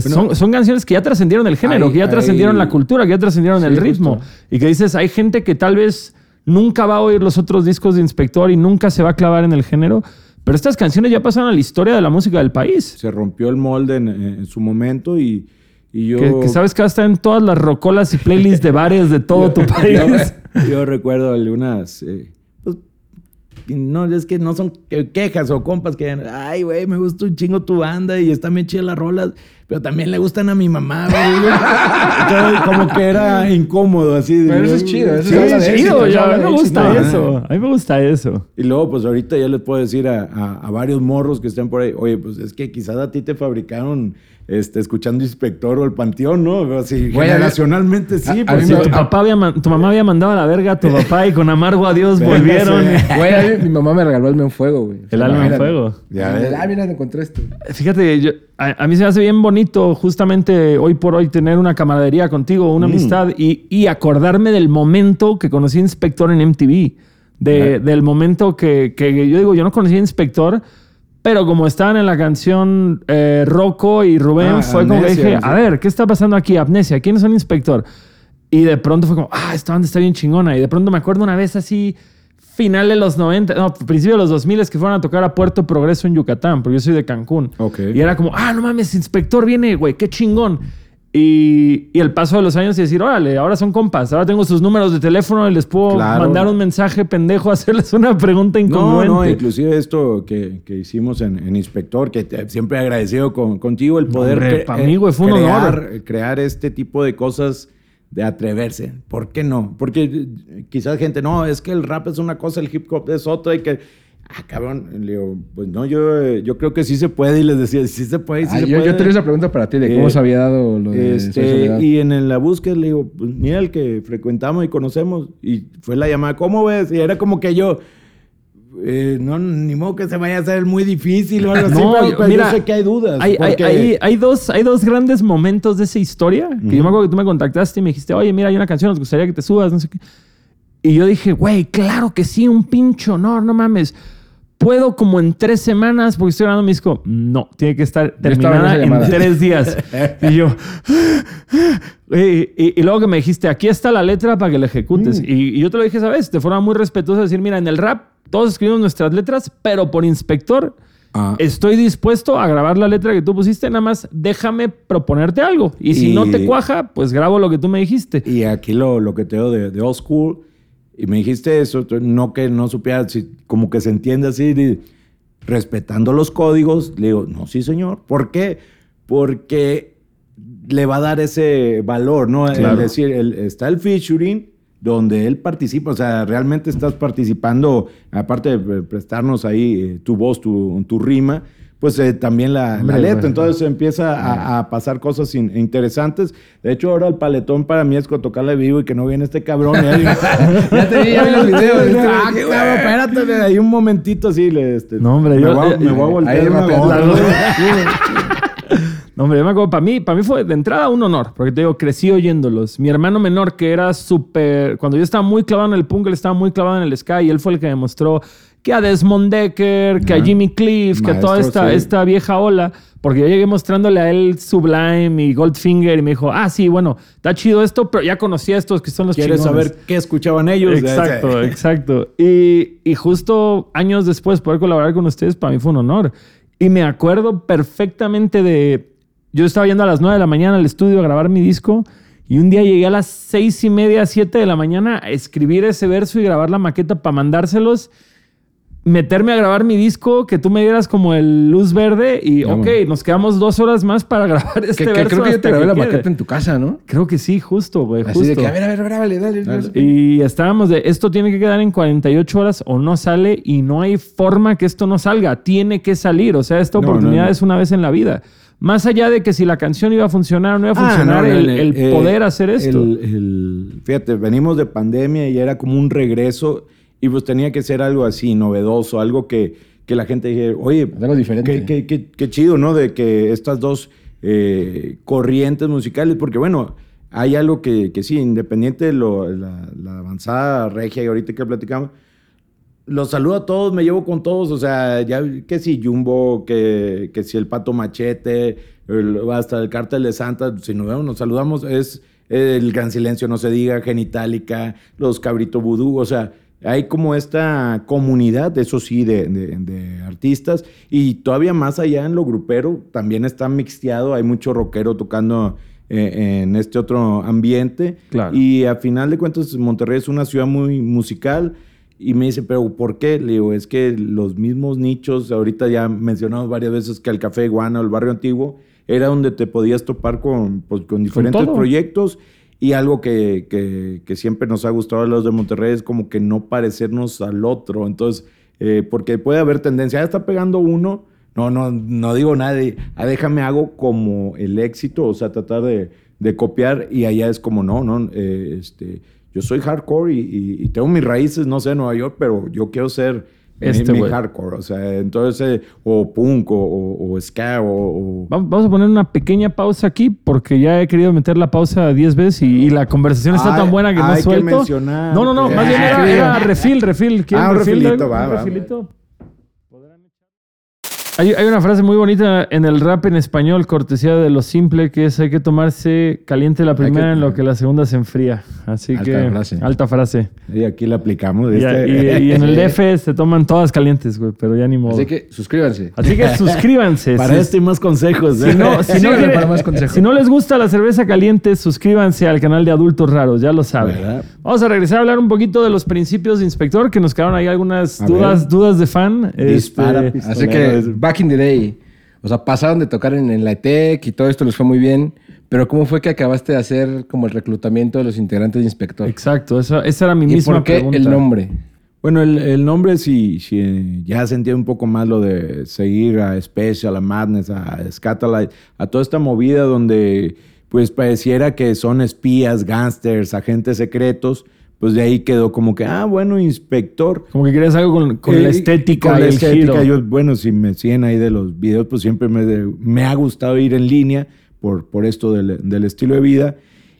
son, canciones que ya trascendieron el género, que ya trascendieron la cultura, que ya trascendieron el ritmo. Y que dices, hay gente que tal vez nunca va a oír los otros discos de Inspector y nunca se va a clavar en el género. Pero estas canciones ya pasaron a la historia de la música del país. Se rompió el molde en, su momento y, yo... Que, sabes que está en todas las rocolas y playlists de bares de todo tu país. Yo, recuerdo algunas... Eh, no, es que no son quejas o compas que, ay, güey, me gusta un chingo tu banda y están bien chidas las rolas, pero también le gustan a mi mamá, güey. como que era incómodo, así. Pero eso es chido, eso es chido, a mí me gusta eso, a mí me gusta eso. Y luego, pues ahorita ya les puedo decir a, a varios morros que estén por ahí, oye, pues es que quizás a ti te fabricaron este, escuchando Inspector o el Panteón, ¿no? Así, generacionalmente sí. A, pues, tu, papá había, tu mamá había mandado a la verga a tu papá y con amargo adiós volvieron. Güey, mi mamá me regaló el alma en fuego, güey. El alma en fuego. Ya ah, mira, encontré esto. Fíjate, a, mí se me hace bien bonito justamente hoy por hoy tener una camaradería contigo, una mm. amistad y, y, acordarme del momento que conocí a Inspector en MTV. De, Del momento que, que yo digo, yo no conocí a Inspector pero como estaban en la canción eh, Rocco y Rubén, ah, fue como que dije, a ver, ¿qué está pasando aquí? Amnesia, ¿quién es un inspector? Y de pronto fue como, ah, esta banda está bien chingona. Y de pronto me acuerdo una vez así, final de los 90, no, principio de los 2000 que fueron a tocar a Puerto Progreso en Yucatán, porque yo soy de Cancún. Y era como, ah, no mames, inspector viene, güey, qué chingón. Y, el paso de los años y decir, órale, ahora son compas, ahora tengo sus números de teléfono y les puedo mandar un mensaje pendejo, hacerles una pregunta incongruente. No, no, inclusive esto que, hicimos en, Inspector, que siempre he agradecido contigo el poder para mí, fue un crear, crear este tipo de cosas de atreverse. ¿Por qué no? Porque quizás gente, no, es que el rap es una cosa, el hip hop es otra y que... Ah, cabrón, le digo, pues no, yo, yo creo que sí se puede y les decía, sí se puede, sí Ah, se yo, puede. yo tenía esa pregunta para ti de cómo Eh, se había dado lo de Este, y en la búsqueda le digo, pues mira el que frecuentamos y conocemos. Y fue la llamada, ¿cómo ves? Y era como que yo, eh, no, ni modo que se vaya a hacer muy difícil o algo así, No, pero, yo- pero mira, yo sé que hay dudas. Hay, hay- porque- hay- hay dos, hay dos grandes momentos de esa historia. Que yo me acuerdo que tú me contactaste y me dijiste, oye, mira, hay una canción, nos gustaría que te subas, no sé qué. Y yo dije, güey, claro que sí, un pinche honor, no mames. Puedo como en tres semanas, porque estoy grabando mi disco. No, tiene que estar terminada en, tres días. y yo, y, y- y luego que me dijiste, aquí está la letra para que la ejecutes. Y, y yo te lo dije esa vez, de forma muy respetuosa, decir, mira, en el rap todos escribimos nuestras letras, pero por inspector Ah. Estoy dispuesto a grabar la letra que tú pusiste, nada más déjame proponerte algo. Y si no te cuaja, pues grabo lo que tú me dijiste. Y aquí lo, lo que te de, de Old School, y me dijiste eso, no que no supiera, como que se entiende así, respetando los códigos, le digo, no, sí, señor. ¿Por qué? Porque le va a dar ese valor, ¿no? Claro. Es decir, el- está el featuring donde él participa, o sea, realmente estás participando, aparte de prestarnos ahí eh, tu voz, tu, tu rima, pues eh, también la, la letra. bueno. Entonces empieza a, a pasar cosas in- interesantes. De hecho, ahora el paletón para mí es tocarle vivo y que no viene este cabrón. Ahí- Ya te vi, vi los videos. Ah, qué cabrón, espérate, hay un momentito así. le- Este, No, hombre, me yo- voy, eh, me voy a voltear ahí. No, hombre, yo me acuerdo, para mí, para mí fue de entrada un honor, porque te digo, crecí oyéndolos. Mi hermano menor, que era súper. Cuando yo estaba muy clavado en el punk, él estaba muy clavado en el Sky, y él fue el que me mostró que a Desmond Decker, que a. Jimmy Cliff, que a toda esta, sí. esta vieja ola, porque yo llegué mostrándole a él Sublime y Goldfinger, y me dijo, ah, sí, bueno, está chido esto, pero ya conocía estos que son los ¿Quieres chingones". saber qué escuchaban ellos? Exacto, exacto. Y, y justo años después poder colaborar con ustedes para mí fue un honor. Y me acuerdo perfectamente de... Yo estaba yendo a las 9 de la mañana al estudio a grabar mi disco y un día llegué a las seis y media, 7 de la mañana a escribir ese verso y grabar la maqueta para mandárselos. Meterme a grabar mi disco, que tú me dieras como el luz verde y, ok, bueno. nos quedamos dos horas más para grabar este Que, creo que yo te grabé la quede". maqueta en tu casa, ¿no? Creo que sí, justo, güey. Así justo. de que, a ver, a ver, grábale, dale. dale. Y estábamos de, esto tiene que quedar en 48 horas o no sale y no hay forma que esto no salga, tiene que salir, o sea, esta oportunidad no, no. es una vez en la vida. Más allá de que si la canción iba a funcionar o no iba a Ah, funcionar, el, eh, poder hacer esto. el- fíjate, venimos de pandemia y era como un regreso y pues tenía que ser algo así, novedoso, algo que, que la gente dijera, oye, Algo diferente. qué, qué- qué- qué chido, ¿no? De que estas dos eh, corrientes musicales, porque bueno, hay algo que, que sí, independiente de lo- la, la avanzada regia y ahorita que platicamos, los saludo a todos, me llevo con todos, o sea, ya que si Jumbo, que, que si el Pato Machete, el- hasta el Cártel de Santa, si nos vemos, nos saludamos, es el Gran Silencio, no se diga, Genitalica, los Cabrito Vudú, o sea, hay como esta comunidad, eso sí, de, de- de artistas, y todavía más allá en lo grupero, también está mixteado, hay mucho rockero tocando eh, en este otro ambiente, Claro. y a final de cuentas Monterrey es una ciudad muy musical, y me dice, pero ¿por qué? Le digo, es que los mismos nichos, ahorita ya mencionamos varias veces que el Café Iguana el Barrio Antiguo, era donde te podías topar con, pues, con diferentes todo. proyectos. Y algo que, que- siempre nos ha gustado a los de Monterrey es como que no parecernos al otro. Entonces, eh, porque puede haber tendencia, ah, está pegando uno. No, no, no digo nada ah, déjame hago como el éxito, o sea, tratar de, de copiar y allá es como, no, no, eh, este, yo soy hardcore y, y- tengo mis raíces, no sé, en Nueva York, pero yo quiero ser Este mi, güey. hardcore, o sea, entonces, eh, o punk, o, o, o ska, o... o- Vam- Vamos a poner una pequeña pausa aquí porque ya he querido meter la pausa 10 veces y, y la conversación está Ay, tan buena que no hay que suelto. mencionar no, no, no, que- más bien era, era refil, refil. ¿Quieren Ah, un refil, refilito, va, ¿Un va. refilito? Hay, hay una frase muy bonita en el rap en español, cortesía de lo simple, que es hay que tomarse caliente la primera que- en lo que la segunda se enfría. Así Alta que, frase. alta frase. Y aquí la aplicamos. Y, ¿viste? y- y en el DF se toman todas calientes, güey, pero ya ni modo. Así que suscríbanse. Así que suscríbanse. Para Si- esto y más consejos. ¿eh? si no, si, no quiere- para más consejos. si no les gusta la cerveza caliente, suscríbanse al canal de Adultos Raros, ya lo saben. ¿Verdad? Vamos a regresar a hablar un poquito de los principios de inspector, que nos quedaron ahí algunas A dudas, ver. dudas de fan. Dispara, Este. Así que, back in the day. O sea, pasaron de tocar en, en la ETEC y todo esto les fue muy bien. Pero ¿cómo fue que acabaste de hacer como el reclutamiento de los integrantes de Inspector? Exacto, esa, esa era mi ¿Y misma por qué pregunta. el nombre? Bueno, el, el nombre sí, sí, ya sentía un poco más lo de seguir a Special, a Madness, a Scatalight, a toda esta movida donde pues pareciera que son espías, gángsters, agentes secretos, pues de ahí quedó como que, ah, bueno, inspector. Como que querías algo con, con la Eh, estética con la estética. Yo, bueno, si me siguen ahí de los videos, pues siempre me, me ha gustado ir en línea por, por esto del, del estilo de vida.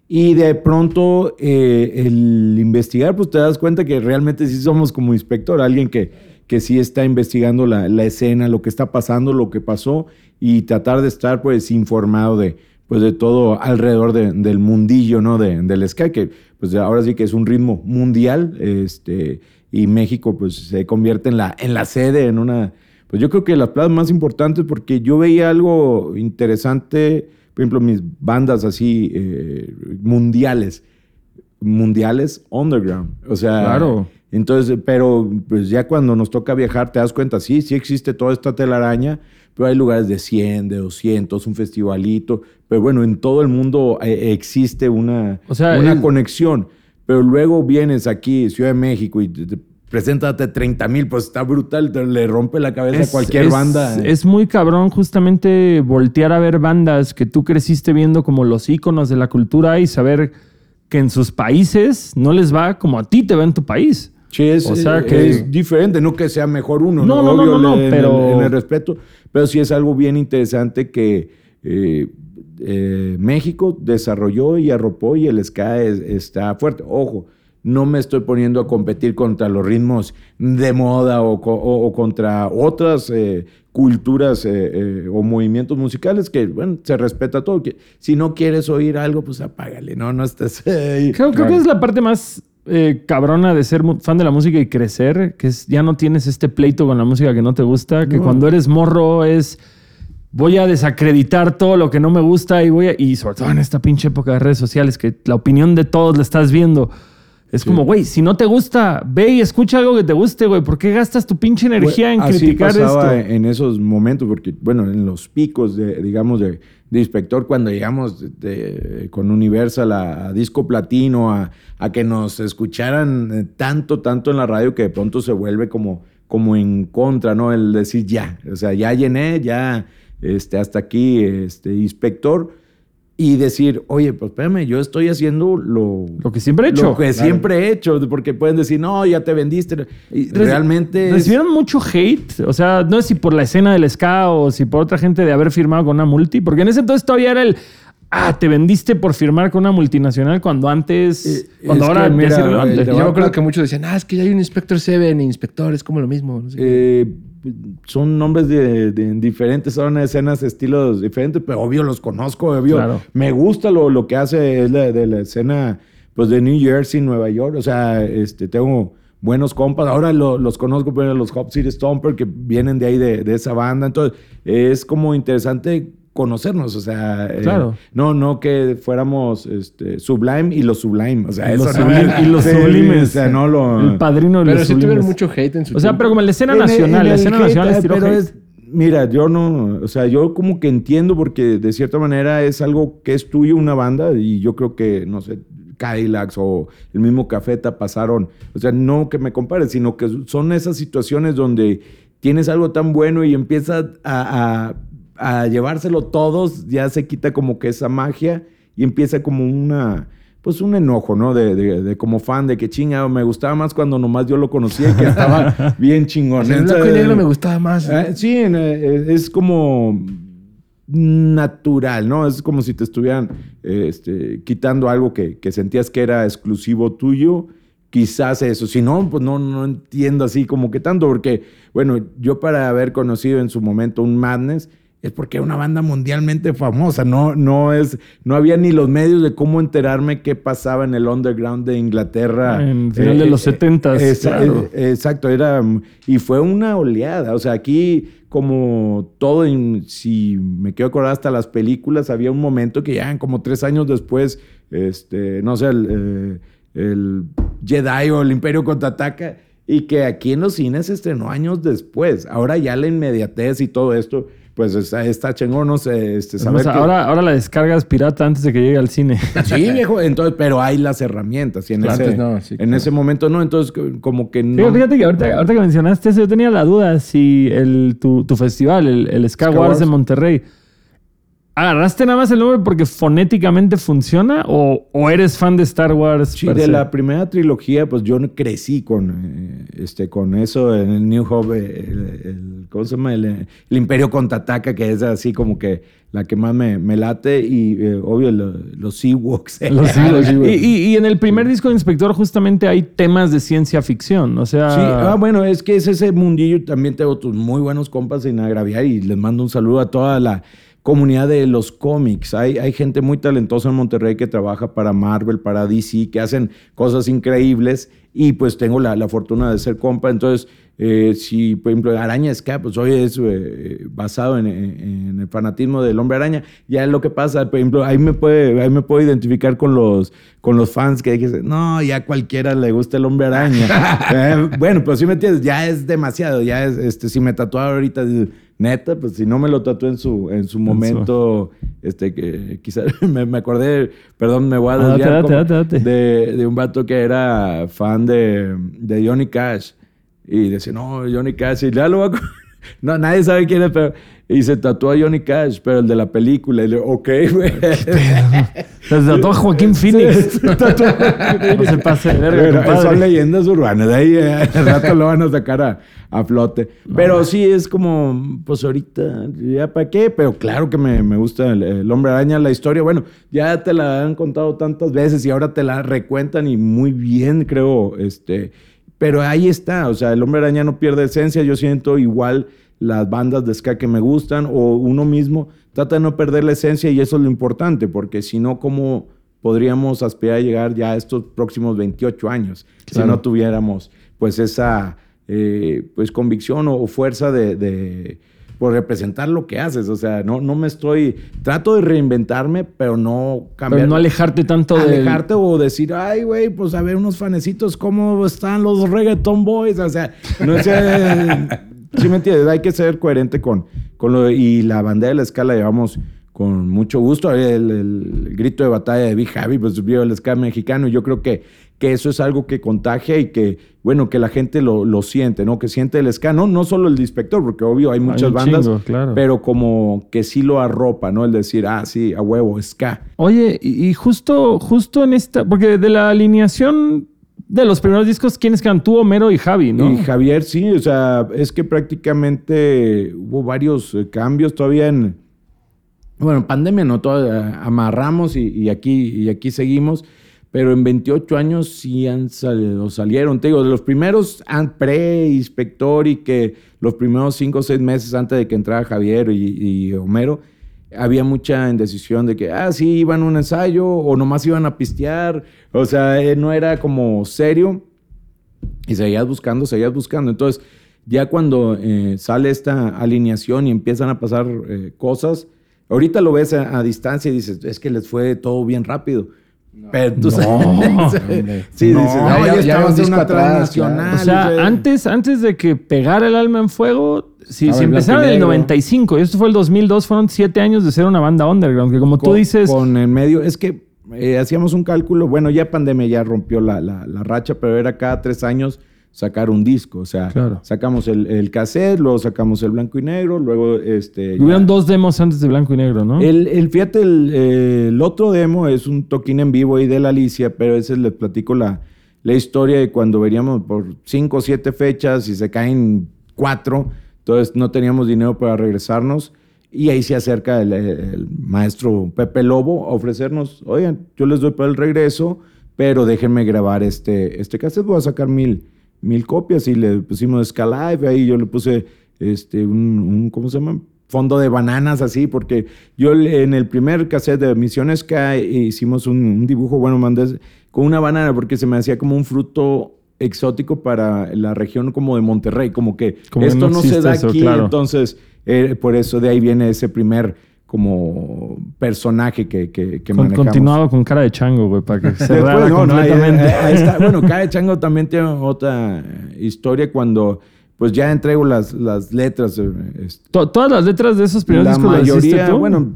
Y de pronto eh, el investigar, pues te das cuenta que realmente sí somos como inspector, alguien que, que sí está investigando la, la escena, lo que está pasando, lo que pasó y tratar de estar pues informado de, pues, de todo alrededor de- del mundillo, ¿no? De, del Sky, que pues ahora sí que es un ritmo mundial, este, y México pues se convierte en la, en la sede, en una, pues yo creo que las plazas más importantes porque yo veía algo interesante, por ejemplo, mis bandas así eh, mundiales, mundiales underground, o sea, Claro. entonces, pero pues ya cuando nos toca viajar te das cuenta, sí, sí existe toda esta telaraña, pero hay lugares de 100, de 200, un festivalito, pero bueno, en todo el mundo eh, existe una, O sea, una el- conexión, pero luego vienes aquí, Ciudad de México, y te, te- preséntate 30 mil, pues está brutal, le rompe la cabeza a cualquier es- banda. Es muy cabrón justamente voltear a ver bandas que tú creciste viendo como los íconos de la cultura y saber que en sus países no les va como a ti te va en tu país. Sí, es, O sea eh, que- es diferente, no que sea mejor uno, No, no, Obvio, no, no, en el- pero- en el respeto, pero sí es algo bien interesante que eh, eh, México desarrolló y arropó y el ska es- está fuerte. Ojo, no me estoy poniendo a competir contra los ritmos de moda o, co- o- o contra otras eh, culturas o movimientos musicales que, bueno, se respeta todo. Que si no quieres oír algo, pues apágale, no, no estés ahí. Creo, creo que es la parte más eh, cabrona de ser fan de la música y crecer, que es ya no tienes este pleito con la música que no te gusta, que No. cuando eres morro es voy a desacreditar todo lo que no me gusta y voy a, y sobre todo en esta pinche época de redes sociales que la opinión de todos la estás viendo. Es como, güey, si no te gusta, ve y escucha algo que te guste, güey. ¿Por qué gastas tu pinche energía en Así criticar pasaba esto? en esos momentos, porque, bueno, en los picos, de, digamos, de, de inspector, cuando llegamos de- con Universal a, Disco Platino, a, a que nos escucharan eh, tanto, tanto en la radio que de pronto se vuelve como, como en contra, ¿no? El decir ya, o sea, ya llené, ya este, hasta aquí, este, inspector. Y decir, oye, pues espérame, yo estoy haciendo lo, Lo que siempre he hecho. Lo que siempre he hecho, porque pueden decir, no, ya te vendiste. Y Reci- realmente. es- ¿Recibieron mucho hate? O sea, no sé si por la escena del ska o si por otra gente de haber firmado con una multi. Porque en ese entonces todavía era el. Ah, te vendiste por firmar con una multinacional cuando antes. Eh, cuando es ahora que, mira, es irrelevante. yo me acuerdo que muchos decían, ah, es que ya hay un Inspector Seven e Inspector, es como lo mismo. no sé. eh, son nombres de, de diferentes, son escenas, estilos diferentes, pero obvio los conozco, obvio. Claro. Me gusta lo, lo que hace es la, de la escena pues, de New Jersey, Nueva York. O sea, este, tengo buenos compas. Ahora lo- los conozco, pero los Hop City Stomper que vienen de ahí, de, de esa banda. Entonces, es como interesante conocernos, o sea, eh, Claro. no, no que fuéramos este, Sublime y los Sublime, o sea, Y eso los, no- sublim- y los Sí, sublimes. o sea, no lo, El padrino de Pero los sí sublimes. tuvieron mucho hate en su O sea, tiempo. pero como en la escena En el- nacional, en la el escena hate, nacional les tiró pero hate. es- mira, yo no, o sea, yo como que entiendo porque de cierta manera es algo que es tuyo una banda y yo creo que, no sé, Cadillacs o el mismo Cafeta pasaron, o sea, no que me compares, sino que son esas situaciones donde tienes algo tan bueno y empiezas a, a- a llevárselo todos, ya se quita como que esa magia y empieza como una pues un enojo, ¿no? De, de- de como fan, de que chinga, me gustaba más cuando nomás yo lo conocía y que estaba bien chingón. El blanco y negro me gustaba más. Eh, sí, en, eh, es como natural, ¿no? Es como si te estuvieran eh, este, quitando algo que, que sentías que era exclusivo tuyo. Quizás eso. Si no, pues no, no entiendo así como que tanto, porque, bueno, yo para haber conocido en su momento un Madness, es porque era una banda mundialmente famosa. No, no, es, no había ni los medios de cómo enterarme qué pasaba en el underground de Inglaterra. En final de los 70s, esa- claro. eh, Exacto, era. Y fue una oleada. O sea, aquí, como todo, si me quiero acordar hasta las películas, había un momento que ya como tres años después, este, no sé, el, eh, el Jedi o el Imperio contraataca. Y que aquí en los cines se estrenó años después. Ahora ya la inmediatez y todo esto, pues está, está chingón, no sé, este, saber ahora, ahora la descargas pirata antes de que llegue al cine. Sí, viejo, entonces, pero hay las herramientas y en, ese, en ese momento no, entonces como que no. fíjate que ahorita, que mencionaste eso, yo tenía la duda si el, tu, tu festival, el, el Sky, Wars de Monterrey, ¿Agarraste nada más el nombre porque fonéticamente funciona o, eres fan de Star Wars? Sí, de la primera trilogía, pues yo crecí con, eh, este, con eso en el New Hope, el, ¿cómo se llama? El, Imperio Contraataca, que es así como que la que más me, late y eh, obvio los Ewoks. Los y, y, en el primer disco de Inspector justamente hay temas de ciencia ficción, o sea... Sí, ah, bueno, es que es ese mundillo, también tengo tus muy buenos compas sin agraviar y les mando un saludo a toda la comunidad de los cómics. Hay, hay gente muy talentosa en Monterrey que trabaja para Marvel, para DC, que hacen cosas increíbles y pues tengo la, fortuna de ser compa. Entonces, eh, si por ejemplo Araña Ska, pues hoy es eh, basado en, el fanatismo del hombre araña. Ya es lo que pasa, por ejemplo, ahí me puede, ahí me puedo identificar con los, con los fans que dicen, no, ya cualquiera le gusta el hombre araña. Eh, bueno, pues si me entiendes, ya es demasiado, ya es, este, si me tatuaba ahorita neta, pues si no me lo tatué en su, en su momento, este, que quizás me, acordé, perdón, me voy a ah, desviar de, de, un vato que era fan de, de Johnny Cash. Y decía, no, Johnny Cash, y ya lo va a... No, nadie sabe quién es, pero y se tatuó a Johnny Cash, pero el de la película. Y le ok, güey. Se tatuó a Joaquín Phoenix. no se pase de verga, Son leyendas urbanas. De ahí eh, al rato lo van a sacar a, flote. pero sí es como, pues ahorita, ¿ya para qué? Pero claro que me, me gusta el, Hombre Araña, la historia. Bueno, ya te la han contado tantas veces y ahora te la recuentan y muy bien, creo. este Pero ahí está. O sea, el Hombre Araña no pierde esencia. Yo siento igual las bandas de ska que me gustan o uno mismo trata de no perder la esencia y eso es lo importante, porque si no, ¿cómo podríamos aspirar a llegar ya a estos próximos 28 años si no tuviéramos pues esa eh, pues convicción o, fuerza de, por representar lo que haces. O sea, no, no me estoy. Trato de reinventarme, pero no cambiar. Pero no alejarte tanto de. Alejarte o decir, ay, güey, pues a ver unos fanecitos, ¿cómo están los reggaeton boys? O sea, no sé. Sí, me entiendes, hay que ser coherente con, con lo y la bandera de la escala llevamos con mucho gusto. El, grito de batalla de Big Javi, pues subió el ska mexicano. Y yo creo que, que eso es algo que contagia y que, bueno, que la gente lo, lo siente, ¿no? Que siente el ska, no, no solo el inspector, porque obvio hay muchas bandas, pero como que sí lo arropa, ¿no? El decir, ah, sí, a huevo, ska. Oye, y justo, justo en esta, porque de la alineación de los primeros discos, ¿quiénes quedan? Tú, Homero y Javi, ¿no? Y Javier, sí, o sea, es que prácticamente hubo varios eh, cambios todavía en. Bueno, pandemia no, todavía amarramos y, aquí, y aquí seguimos, pero en 28 años sí han salido, salieron. Te digo, de los primeros pre-inspector y que los primeros 5 o 6 meses antes de que entrara Javier y Homero había mucha indecisión de que, ah, sí, iban a un ensayo o nomás iban a pistear. O sea, eh, no era como serio. Y seguías buscando, seguías buscando. Entonces, ya cuando eh, sale esta alineación y empiezan a pasar eh, cosas, ahorita lo ves a, distancia y dices, es que les fue todo bien rápido. Pero tú no, sí, no, dices, no, ya, ya, una transnacional. O sea, antes, antes de que pegara el alma en fuego, si, si empezaron en el 95 y esto fue el 2002, fueron siete años de ser una banda underground, que como tú dices... Con el medio, es que eh, hacíamos un cálculo, bueno, ya pandemia ya rompió la, la, racha, pero era cada tres años sacar un disco, o sea, sacamos el, el, cassette, luego sacamos el blanco y negro, luego este... Hubieron dos demos antes de blanco y negro, ¿no? El, el fíjate, el, otro demo es un toquín en vivo ahí de la Alicia, pero ese les platico la, la historia de cuando veríamos por cinco o siete fechas y se caen cuatro entonces no teníamos dinero para regresarnos y ahí se acerca el, maestro Pepe Lobo a ofrecernos, oigan, yo les doy para el regreso, pero déjenme grabar este, este cassette, voy a sacar mil, mil copias y le pusimos Scalive, ahí yo le puse este, un, ¿cómo se llama? Fondo de bananas así, porque yo en el primer cassette de Misiones que hicimos un, dibujo, bueno, mandé con una banana porque se me hacía como un fruto exótico para la región como de Monterrey, como que esto no, se da aquí, entonces eh, por eso de ahí viene ese primer como personaje que, que, que manejamos. Continuado con cara de chango, güey, para que se completamente. Bueno, cara de chango también tiene otra historia cuando pues ya entrego las, las letras. Eh. Todas las letras de esos primeros la discos mayoría, bueno,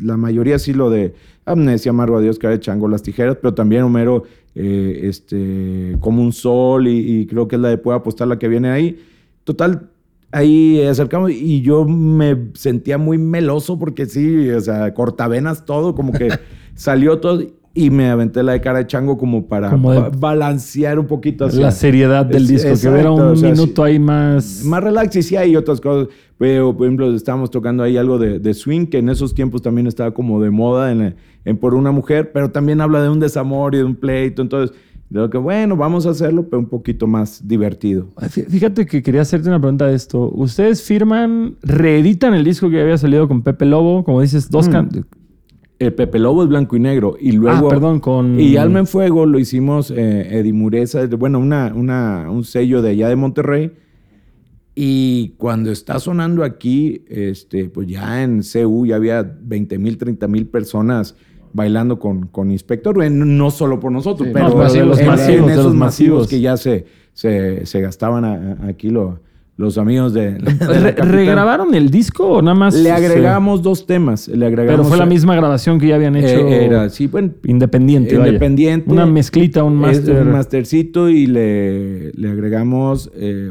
la mayoría sí lo de Amnesia, Amargo Adiós, Cara de Chango, Las Tijeras, pero también Homero, eh, este, Como un Sol y, y, creo que es la de Puedo Apostar la que viene ahí. Total, ahí acercamos y yo me sentía muy meloso porque sí, o sea, cortavenas todo, como que salió todo y me aventé la de cara de chango como para balancear un poquito así. La seriedad del disco, que hubiera un minuto ahí más... Más relax y sí hay otras cosas. Pero, por ejemplo, estábamos tocando ahí algo de, swing, que en esos tiempos también estaba como de moda en, en, Por una Mujer, pero también habla de un desamor y de un pleito. Entonces, de lo que, bueno, vamos a hacerlo, pero un poquito más divertido. Fíjate que quería hacerte una pregunta de esto. Ustedes firman, reeditan el disco que había salido con Pepe Lobo, como dices, dos mm el Pepe Lobo es blanco y negro. Y luego. Ah, perdón, con. Y Alma en Fuego lo hicimos eh, Mureza, bueno, una, una, un sello de allá de Monterrey. Y cuando está sonando aquí, este, pues ya en CU ya había 20 mil, 30 mil personas bailando con, con Inspector. No solo por nosotros, pero los masivos, en, esos masivos, que ya se, se, se gastaban aquí lo los amigos de, ¿Regrabaron el disco o nada más? Le agregamos dos temas. Le agregamos, Pero fue la misma grabación que ya habían hecho. Eh, era, sí, bueno, independiente. Independiente. Una mezclita, un master. Un mastercito y le, le agregamos. Eh,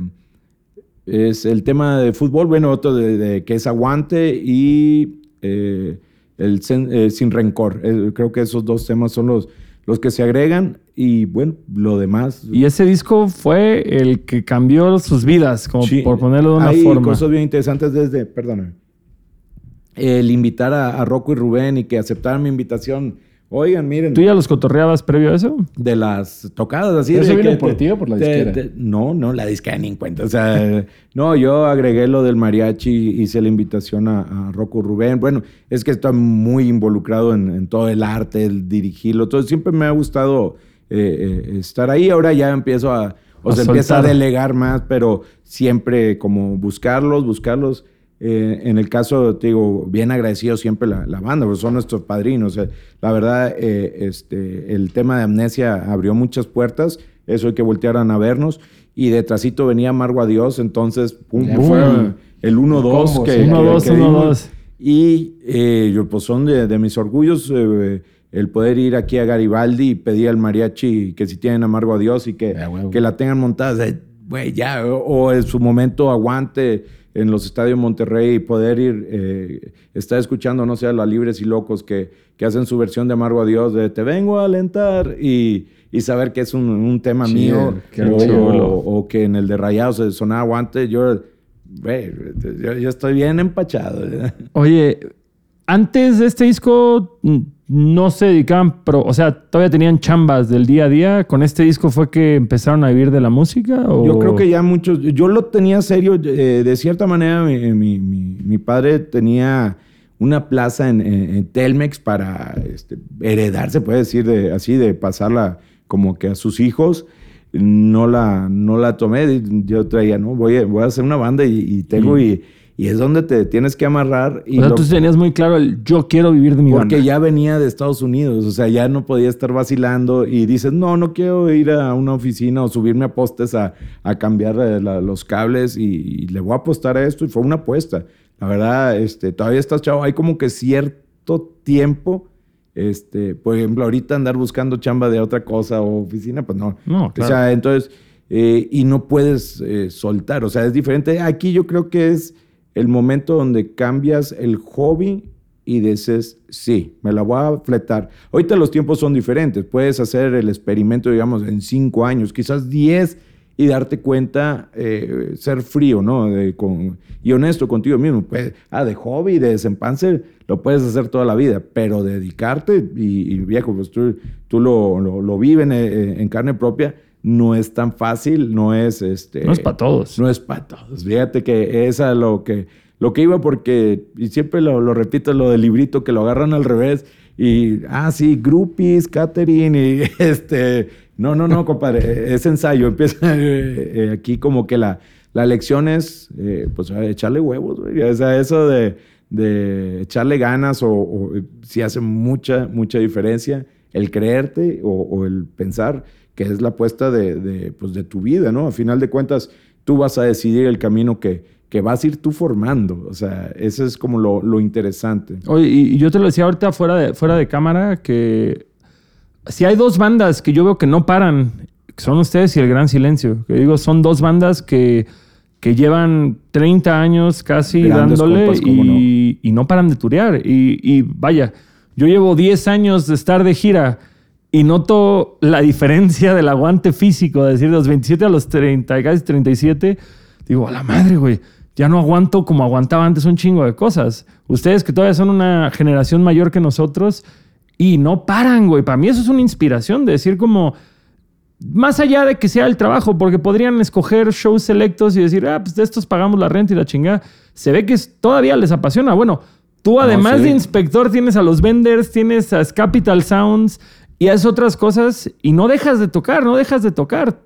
es el tema de fútbol, bueno, otro de, que es aguante y eh, el sin rencor. creo que esos dos temas son los, los que se agregan y bueno, lo demás. Y ese disco fue el que cambió sus vidas, como por ponerlo de una hay forma. cosas bien interesantes desde, perdóname, el invitar a, a Rocco y Rubén y que aceptaran mi invitación Oigan, miren. ¿Tú ya los cotorreabas previo a eso? De las tocadas, así. ¿Eso viene por ti o por la disquera? no, no, la disquera ni en cuenta. O sea, no, yo agregué lo del mariachi, hice la invitación a, Rocco Rubén. Bueno, es que estoy muy involucrado en, todo el arte, el dirigirlo. Todo. Siempre me ha gustado eh, eh, estar ahí. Ahora ya empiezo a... O sea, empieza a delegar más, pero siempre como buscarlos, buscarlos eh, en el caso, te digo, bien agradecido siempre la, banda, porque son nuestros padrinos. la verdad, eh, este, el tema de amnesia abrió muchas puertas, eso hay que voltearan a vernos. Y detrásito venía Amargo a Dios, entonces pum, fue. el 1-2 que, 1-2, Y eh, yo, pues son de, mis orgullos el poder ir aquí a Garibaldi y pedir al mariachi que si tienen Amargo a Dios y que, que la tengan montada, güey, ya, o en su momento aguante en los estadios Monterrey y poder ir, eh, estar escuchando, no sé, a las Libres y Locos que, que hacen su versión de Amargo a Dios, de Te vengo a alentar y, y saber que es un, un tema mío o, que en el de Rayados se sonaba aguante, yo, yo, estoy bien empachado. Oye, antes de este disco no se dedicaban, pero, o sea, todavía tenían chambas del día a día. ¿Con este disco fue que empezaron a vivir de la música? Yo creo que ya muchos, yo lo tenía serio, eh, de cierta manera mi, mi, padre tenía una plaza en, Telmex para este, heredar, se puede decir, de, así, de pasarla como que a sus hijos. No la, no la tomé, yo traía, no, voy a, voy a hacer una banda y, tengo y y es donde te tienes que amarrar. Y o sea, tú tenías muy claro el yo quiero vivir de mi Porque ya venía de Estados Unidos, o sea, ya no podía estar vacilando y dices, no, no quiero ir a una oficina o subirme a postes a, a cambiar eh, los cables y, le voy a apostar a esto. Y fue una apuesta. La verdad, este, todavía estás chavo. Hay como que cierto tiempo, este, por ejemplo, ahorita andar buscando chamba de otra cosa o oficina, pues no. No, claro. O sea, entonces, eh, y no puedes eh, soltar. O sea, es diferente. Aquí yo creo que es el momento donde cambias el hobby y dices, sí, me la voy a fletar. Ahorita los tiempos son diferentes. Puedes hacer el experimento, digamos, en cinco años, quizás diez, y darte cuenta, eh, ser frío, ¿no? y honesto contigo mismo. Pues, ah, de hobby, de desempance, lo puedes hacer toda la vida, pero dedicarte, y, viejo, pues tú, tú lo, lo, vives eh, en carne propia, no es tan fácil, no es este. No es para todos. No es para todos. Fíjate que esa es lo que, lo que iba porque, y siempre lo, repito, lo del librito, que lo agarran al revés y, ah, sí, groupies, catering y este. No, no, no, compadre, es ensayo. Empieza eh, eh, aquí como que la, la lección es, eh, pues, echarle huevos, güey. O sea, eso de, de echarle ganas o, si hace mucha, mucha diferencia el creerte o, o el pensar que es la apuesta de, pues de tu vida, ¿no? A final de cuentas, tú vas a decidir el camino que, que vas a ir tú formando. O sea, eso es como lo, interesante. Oye, y yo te lo decía ahorita fuera de, fuera de cámara, que si hay dos bandas que yo veo que no paran, son ustedes y El Gran Silencio. Que digo, son dos bandas que, que llevan 30 años casi dándole y, no. y, no. paran de turear. Y, y vaya, yo llevo 10 años de estar de gira y noto la diferencia del aguante físico, de decir, de los 27 a los 30, casi 37. Digo, a la madre, güey, ya no aguanto como aguantaba antes un chingo de cosas. Ustedes que todavía son una generación mayor que nosotros y no paran, güey. Para mí eso es una inspiración de decir como, más allá de que sea el trabajo, porque podrían escoger shows selectos y decir, ah, pues de estos pagamos la renta y la chingada. Se ve que todavía les apasiona. Bueno, tú además de inspector tienes a los vendors, tienes a Capital Sounds y haces otras cosas y no dejas de tocar, no dejas de tocar.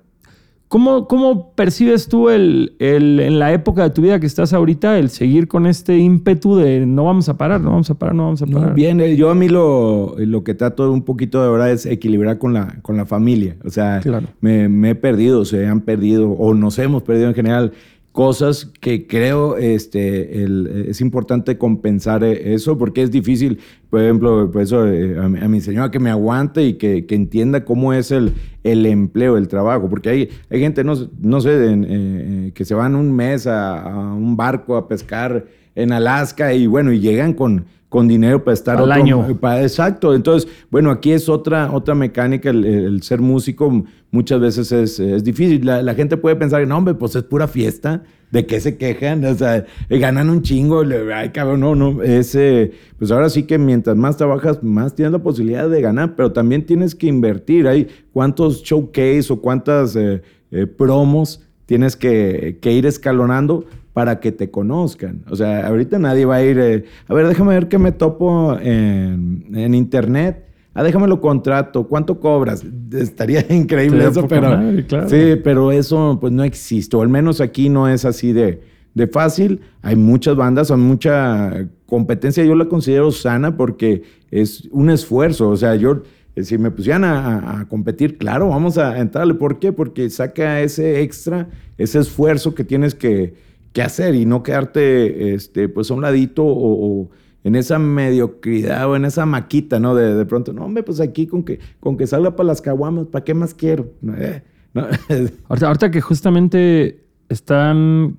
¿Cómo, ¿Cómo, percibes tú el, el, en la época de tu vida que estás ahorita el seguir con este ímpetu de no vamos a parar, no vamos a parar, no vamos a parar? bien, eh, yo a mí lo, lo que trato un poquito de ahora es equilibrar con la, con la familia. O sea, me, me, he perdido, se han perdido o nos hemos perdido en general cosas que creo este, es importante compensar eh, eso porque es difícil, por ejemplo, por eso, eh, a, mi señora que me aguante y que, entienda cómo es el, el, empleo, el trabajo, porque hay, hay gente, no, no sé, eh, que se van un mes a un barco a pescar en Alaska y bueno, y llegan con con dinero para estar al año. exacto. Entonces, bueno, aquí es otra, otra mecánica. El, ser músico muchas veces es, difícil. La, gente puede pensar, no, hombre, pues es pura fiesta. ¿De qué se quejan? O sea, eh, ganan un chingo. Ay, cabrón, no, no. Ese, pues ahora sí que mientras más trabajas, más tienes la posibilidad de ganar, pero también tienes que invertir. Hay cuántos showcase o cuántas eh, eh, promos tienes que, que ir escalonando para que te conozcan. O sea, ahorita nadie va a ir, eh, a ver, déjame ver qué me topo en, internet. Ah, déjame lo contrato. ¿Cuánto cobras? Estaría increíble eso, pero sí, pero eso pues no existe. O al menos aquí no es así de, de fácil. Hay muchas bandas, hay mucha competencia. Yo la considero sana porque es un esfuerzo. O sea, yo eh, si me pusieran a, a, competir, claro, vamos a entrarle. ¿Por qué? Porque saca ese extra, ese esfuerzo que tienes que, qué hacer y no quedarte este, pues a un ladito o, en esa mediocridad o en esa maquita, ¿no? De, de, pronto, no, hombre, pues aquí con que, con que salga para las caguamas, ¿para qué más quiero? Eh, ahorita, que justamente están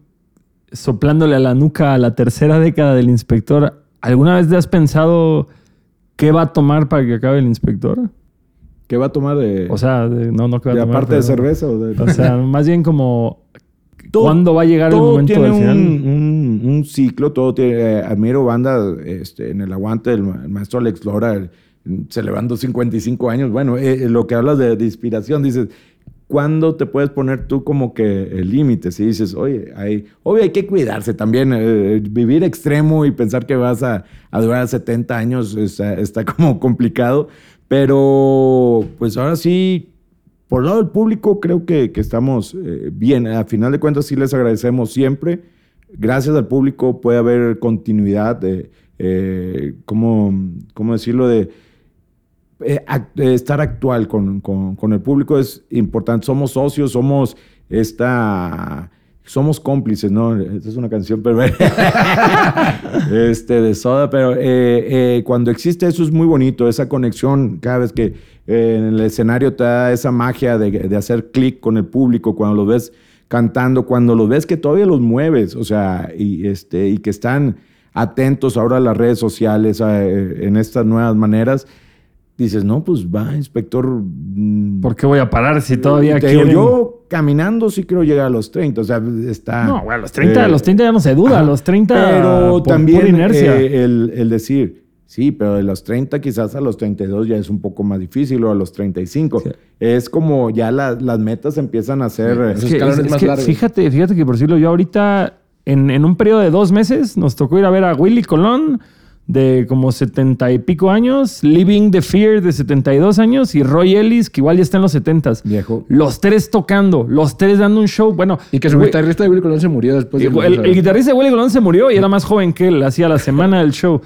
soplándole a la nuca a la tercera década del inspector, ¿alguna vez te has pensado qué va a tomar para que acabe el inspector? ¿Qué va a tomar de...? O sea, no, no, ¿qué va a tomar? aparte de cerveza? O, de... o sea, más bien como ¿Cuándo va a llegar el momento del final? Un, un, ciclo, todo tiene. Eh, admiro banda este, en el aguante del maestro Alex Lora, celebrando 55 años. Bueno, eh, eh, lo que hablas de, inspiración, dices, ¿cuándo te puedes poner tú como que el límite? Si dices, oye, hay, obvio hay que cuidarse también. vivir extremo y pensar que vas a, a durar 70 años está, está como complicado. Pero, pues ahora sí por el lado del público, creo que, estamos eh, bien. A final de cuentas, sí les agradecemos siempre. Gracias al público puede haber continuidad de, eh, ¿cómo, decirlo? De, eh, estar actual con, con, el público es importante. Somos socios, somos esta somos cómplices, ¿no? Esta es una canción pero este, de soda, pero cuando existe eso es muy bonito, esa conexión cada vez que en el escenario te da esa magia de, hacer clic con el público cuando los ves cantando, cuando los ves que todavía los mueves, o sea, y, este, y que están atentos ahora a las redes sociales, en estas nuevas maneras, dices, no, pues va, inspector. Mm, ¿Por qué voy a parar si todavía quiero? Yo caminando sí quiero llegar a los 30, o sea, está... No, a los 30, a los 30 ya no se duda, a los 30 Pero también inercia. Eh, el, el decir, Sí, pero de los 30 quizás a los 32 ya es un poco más difícil o a los 35. Es como ya las metas empiezan a ser más Fíjate, fíjate que por decirlo yo ahorita en, un periodo de dos meses nos tocó ir a ver a Willy Colón de como 70 y pico años, Living the Fear de 72 años y Roy Ellis que igual ya está en los 70. Viejo. Los tres tocando, los tres dando un show. Bueno. Y que su guitarrista de Willy Colón se murió después. De el, el, guitarrista de Willy Colón se murió y era más joven que él, hacía la semana del show.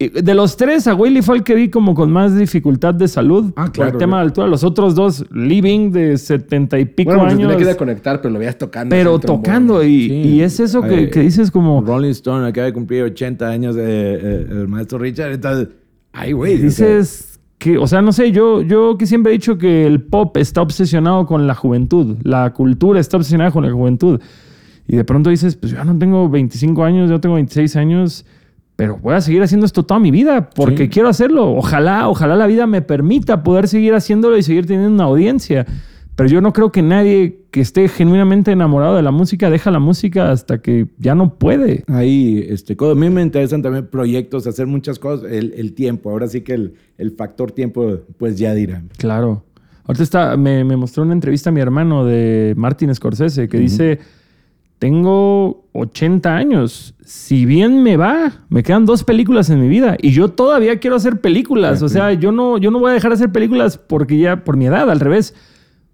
De los tres, a Willy fue el que vi como con más dificultad de salud. Ah, claro. Por el tema de altura. Los otros dos, Living de setenta y pico bueno, pues años. Tenía que conectar, pero lo veías tocando. Pero tocando. Y, es eso que, dices como. Rolling Stone acaba de cumplir 80 años de, eh, el maestro Richard. Entonces, ay, güey. Dices que, o sea, no sé, yo, yo que siempre he dicho que el pop está obsesionado con la juventud. La cultura está obsesionada con la juventud. Y de pronto dices, pues yo no tengo 25 años, yo tengo 26 años pero voy a seguir haciendo esto toda mi vida porque quiero hacerlo. Ojalá, ojalá la vida me permita poder seguir haciéndolo y seguir teniendo una audiencia. Pero yo no creo que nadie que esté genuinamente enamorado de la música deja la música hasta que ya no puede. Ahí, este, a mí me interesan también proyectos, hacer muchas cosas, el, tiempo. Ahora sí que el, factor tiempo, pues ya dirán. Claro. Ahorita está, me, mostró una entrevista a mi hermano de Martin Scorsese que dice tengo 80 años. Si bien me va, me quedan dos películas en mi vida y yo todavía quiero hacer películas. O sea, yo no, yo no voy a dejar de hacer películas porque ya por mi edad, al revés.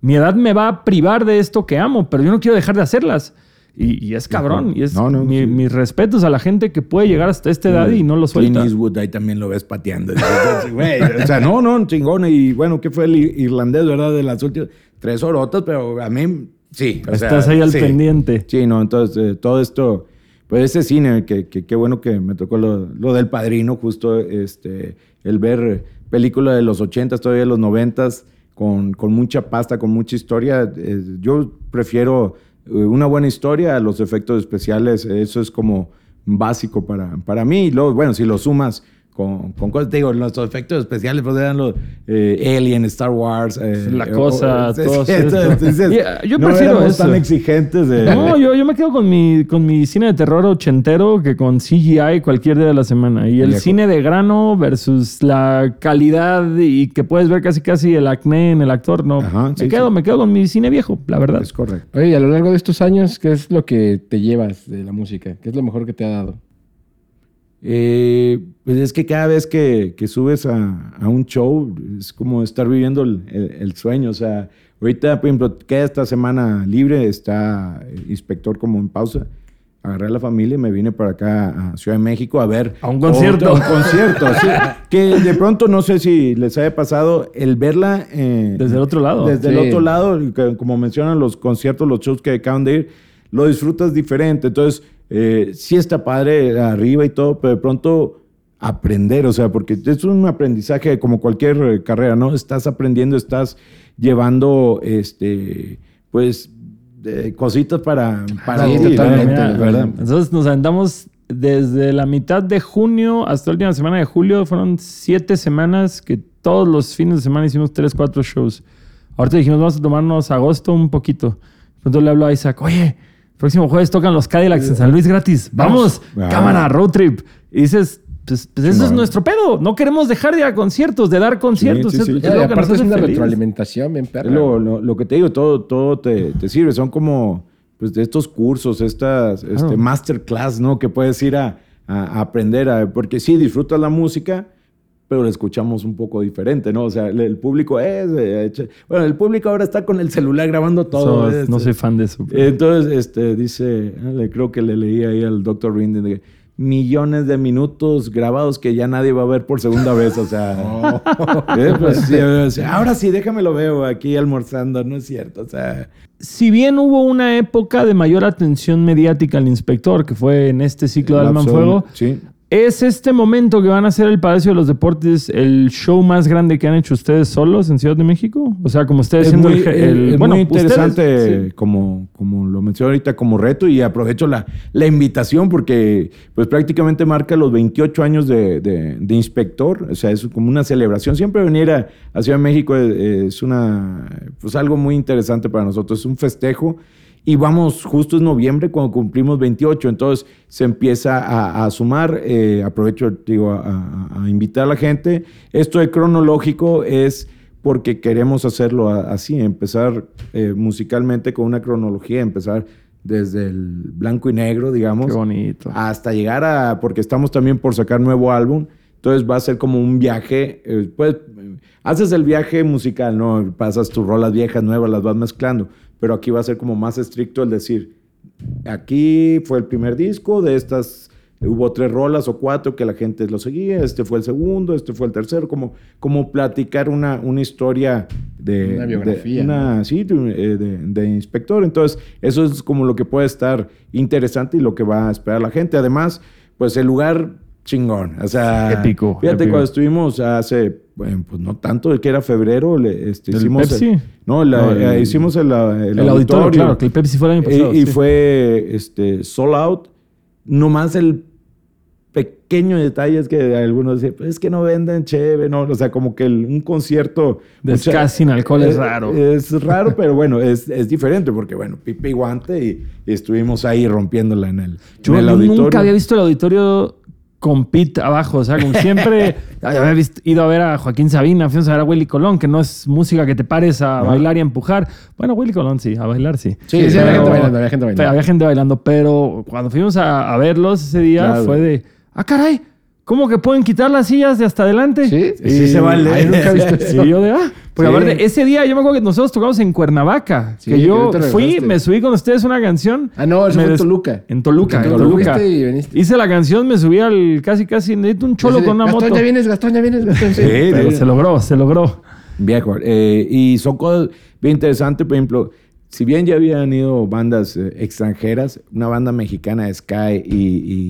Mi edad me va a privar de esto que amo, pero yo no quiero dejar de hacerlas. Y, es cabrón. Y es mis respetos a la gente que puede llegar hasta esta edad y no lo suelta. Clint Eastwood ahí también lo ves pateando. o sea, no, no, chingón. Y bueno, ¿qué fue el irlandés, verdad? De las últimas tres orotas, pero a mí Sí. Estás ahí al pendiente. Sí, no, entonces eh, todo esto, pues ese cine, que qué bueno que me tocó lo, del padrino, justo este, el ver películas de los ochentas, todavía de los noventas, con, con mucha pasta, con mucha historia. Eh, yo prefiero eh, una buena historia a los efectos especiales, eso es como básico para, para mí. Y luego, bueno, si lo sumas con, con cosas, te digo, nuestros efectos especiales pues eran los eh, Alien, Star Wars. Eh, la cosa, todo Yo prefiero eso. tan exigentes. De... No, yo, yo me quedo con mi, con mi cine de terror ochentero que con CGI cualquier día de la semana. Y el cine de grano versus la calidad y que puedes ver casi casi el acné en el actor. No, me, quedo, me quedo con mi cine viejo, la verdad. Es correcto. Oye, a lo largo de estos años, ¿qué es lo que te llevas de la música? ¿Qué es lo mejor que te ha dado? Eh, pues es que cada vez que, subes a, un show es como estar viviendo el, sueño. O sea, ahorita, por ejemplo, queda esta semana libre, está el inspector como en pausa. Agarré a la familia y me vine para acá a Ciudad de México a ver. A un concierto. a un concierto, sí. Que de pronto, no sé si les haya pasado el verla. Eh, desde el otro lado. Desde el otro lado, como mencionan los conciertos, los shows que acaban de ir, lo disfrutas diferente. Entonces, eh, sí está padre arriba y todo, pero de pronto aprender, o sea, porque es un aprendizaje como cualquier eh, carrera, ¿no? Estás aprendiendo, estás llevando, este, pues, cositas para, para ti, ¿verdad? Entonces nos aventamos desde la mitad de junio hasta la última semana de julio, fueron siete semanas que todos los fines de semana hicimos tres, cuatro shows. Ahorita dijimos, vamos a tomarnos agosto un poquito. Entonces le hablo a Isaac, oye, Próximo jueves tocan los Cadillacs en San Luis gratis. Vamos, cámara, road trip. Y dices, pues, pues eso es nuestro pedo. No queremos dejar de ir a conciertos, de dar conciertos. Sí, sí, aparte es una retroalimentación bien perra. Lo, que te digo, todo, todo te, sirve. Son como pues, de estos cursos, estas este, masterclass, ¿no? Que puedes ir a, a aprender. A, porque sí, disfrutas la música, pero lo escuchamos un poco diferente, ¿no? O sea, el, público es... Eh, bueno, el público ahora está con el celular grabando todo. no soy fan de eso. Entonces, este, dice, creo que le leí ahí al doctor Rinden de millones de minutos grabados que ya nadie va a ver por segunda vez, o sea... Eh, pues, ahora sí, déjame lo veo aquí almorzando, no es cierto, o sea... Si bien hubo una época de mayor atención mediática al inspector, que fue en este ciclo de Alman Fuego, sí. ¿Es este momento que van a hacer el Palacio de los Deportes el show más grande que han hecho ustedes solos en Ciudad de México? O sea, como ustedes siendo el, Es muy interesante, como, como lo mencioné ahorita, como reto y aprovecho la, la invitación porque pues prácticamente marca los 28 años de, de, inspector. O sea, es como una celebración. Siempre venir a, a Ciudad de México es, una, pues algo muy interesante para nosotros. Es un festejo y vamos, justo es noviembre cuando cumplimos 28, entonces se empieza a, sumar, eh, aprovecho digo, a, invitar a la gente. Esto de cronológico es porque queremos hacerlo así, empezar eh, musicalmente con una cronología, empezar desde el blanco y negro, digamos. Qué bonito. Hasta llegar a, porque estamos también por sacar nuevo álbum, entonces va a ser como un viaje, eh, pues haces el viaje musical, ¿no? Pasas tus rolas viejas, nuevas, las vas mezclando pero aquí va a ser como más estricto el decir, aquí fue el primer disco de estas hubo tres rolas o cuatro que la gente lo seguía, este fue el segundo, este fue el tercero, como, como platicar una, una historia de... Una biografía, de- una- sí, de, eh, de- de inspector. Entonces, eso es como lo que puede estar interesante y lo que va a esperar la gente. Además, pues el lugar chingón. O sea, Épico, Fíjate, épico. cuando estuvimos hace, bueno, pues no tanto, que era febrero, le- este, ¿El hicimos... Pepsi? el- no, la- No, el- eh, hicimos el, el El, auditorio, claro, que el Pepsi fue el año pasado. y sí. fue este, sold out. Nomás el pequeño detalle es que algunos dicen, pues es que no venden chévere, no, o sea, como que un concierto... De mucha- ska sin alcohol es eh, raro. Es raro, pero bueno, es, es diferente porque, bueno, pipe y guante y, y estuvimos ahí rompiéndola en el, Yo en el auditorio. nunca había visto el auditorio con Pete abajo. O sea, como siempre había visto- ido a ver a Joaquín Sabina, fuimos a ver a Willy Colón, que no es música que te pares a bailar y a empujar. Bueno, Willy Colón sí, a bailar sí. Sí, sí, había Pero- gente bailando, había gente bailando. pero había gente bailando, pero cuando fuimos a, a verlos ese día Claro. fue de, ah, caray, ¿cómo que pueden quitar las sillas de hasta adelante? ¿Sí? Sí se vale. Ay, nunca he visto eso. Sí, yo de, ah. Porque Sí. aparte, ese día yo me acuerdo que nosotros tocamos en Cuernavaca. Sí, que yo fui, me subí con ustedes una canción. Ah, no, eso fue en des- Toluca. En Toluca, en Toluca. y viniste. Hice la canción, me subí al casi, casi, necesito un cholo de, con una Gastón, moto. ya vienes, Gastón, ya vienes, Gastón. Sí. Sí, Pero sí. se logró, se logró. Viejo. eh, y son cosas bien interesantes, por ejemplo, si bien ya habían ido bandas eh, extranjeras, una banda mexicana de Sky y,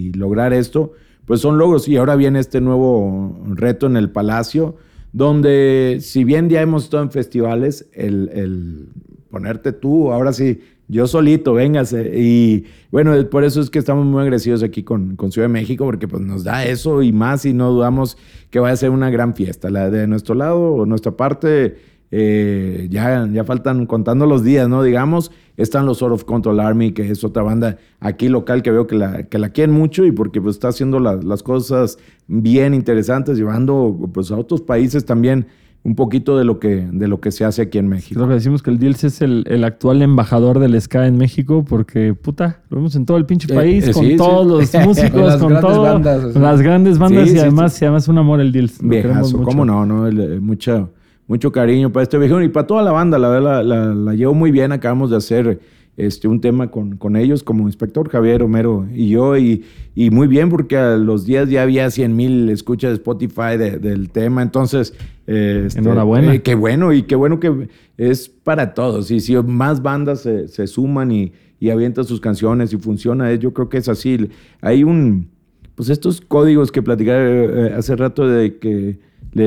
y lograr esto, pues son logros. Y ahora viene este nuevo reto en el Palacio, donde si bien ya hemos estado en festivales, el, el ponerte tú, ahora sí, yo solito, véngase. Y bueno, por eso es que estamos muy agresivos aquí con, con Ciudad de México, porque pues nos da eso y más y no dudamos que vaya a ser una gran fiesta. La de nuestro lado, nuestra parte, eh, ya, ya faltan contando los días, ¿no? Digamos, están los Sort of Control Army, que es otra banda aquí local que veo que la, que la quieren mucho y porque pues está haciendo la- las cosas bien interesantes, llevando pues a otros países también un poquito de lo que, de lo que se hace aquí en México. Creo que decimos que el Dils es el, el actual embajador del ska en México porque, puta, lo vemos en todo el pinche Eh, país, eh, con sí, sí. todos los músicos, Con todo, bandas, o sea. con las grandes bandas Sí, y además, y además un amor el queremos Viejazo, cómo no, ¿no? El, eh, mucha, mucho cariño para este viejo y para toda la banda, la verdad, la, la, la llevo muy bien. Acabamos de hacer este, un tema con, con ellos como inspector Javier Homero y yo, y, y muy bien porque a los días ya había 100 mil escuchas de Spotify de- del tema, entonces... eh, este, Enhorabuena. eh, qué bueno, y qué bueno que es para todos. Y si más bandas se, se suman y, y avientan sus canciones y funciona, eh, yo creo que es así. Hay un pues estos códigos que platicaba eh, hace rato de que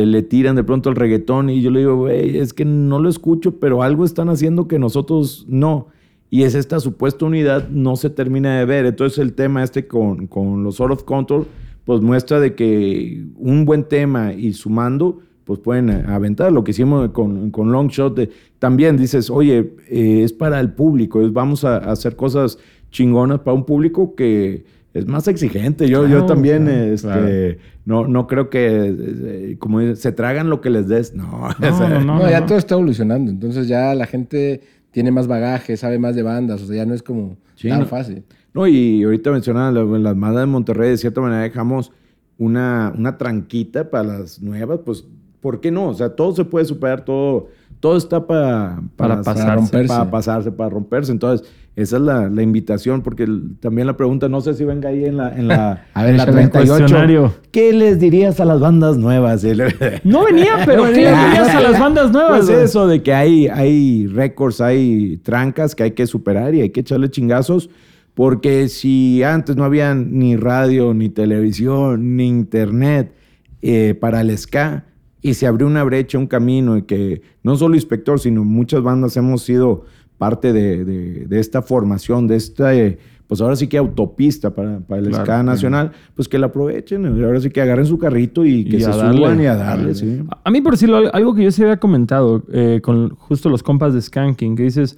le, tiran de pronto al reggaetón y yo le digo, güey, es que no lo escucho, pero algo están haciendo que nosotros no. Y es esta supuesta unidad no se termina de ver. Entonces el tema este con, con los Sort of Control, pues muestra de que un buen tema y sumando, pues pueden aventar. Lo que hicimos con, con Long Shot, de- también dices, oye, eh, es para el público, es- vamos a hacer cosas chingonas para un público que es más exigente. Yo, yo también, claro, este, claro. no, no creo que, eh, como dice, se tragan lo que les des. No, o No, sea, no, No, no, ya no. todo está evolucionando. Entonces ya la gente tiene más bagaje, sabe más de bandas. O sea, ya no es como Sí, tan no. fácil. No, y ahorita mencionaba la- en las bandas de Monterrey, de cierta manera dejamos una, una tranquita para las nuevas, pues, ¿por qué no? O sea, todo se puede superar, todo, todo está para, Para pasarse. romperse. Para pasarse, para romperse. Entonces, esa es la, la invitación, porque el- también la pregunta, no sé si venga ahí en la, en la, A ver, en la échale el 38. cuestionario. ¿Qué les dirías a las bandas nuevas? No venía, pero ¿qué le dirías a las bandas nuevas? Pues eso de que hay, hay récords, hay trancas que hay que superar y hay que echarle chingazos. Porque si antes no había ni radio, ni televisión, ni internet eh, para el ska, y se abrió una brecha, un camino, y que no solo Inspector, sino muchas bandas hemos sido parte de, de- de esta formación, de esta, eh, pues ahora sí que autopista para, para el Claro, nacional, pues que la aprovechen, ahora sí que agarren su carrito y que Y se darle. suban y a darle, sí. A- mí, por decirlo, al- algo que yo se había comentado eh, con justo los compas de Skanking, que dices,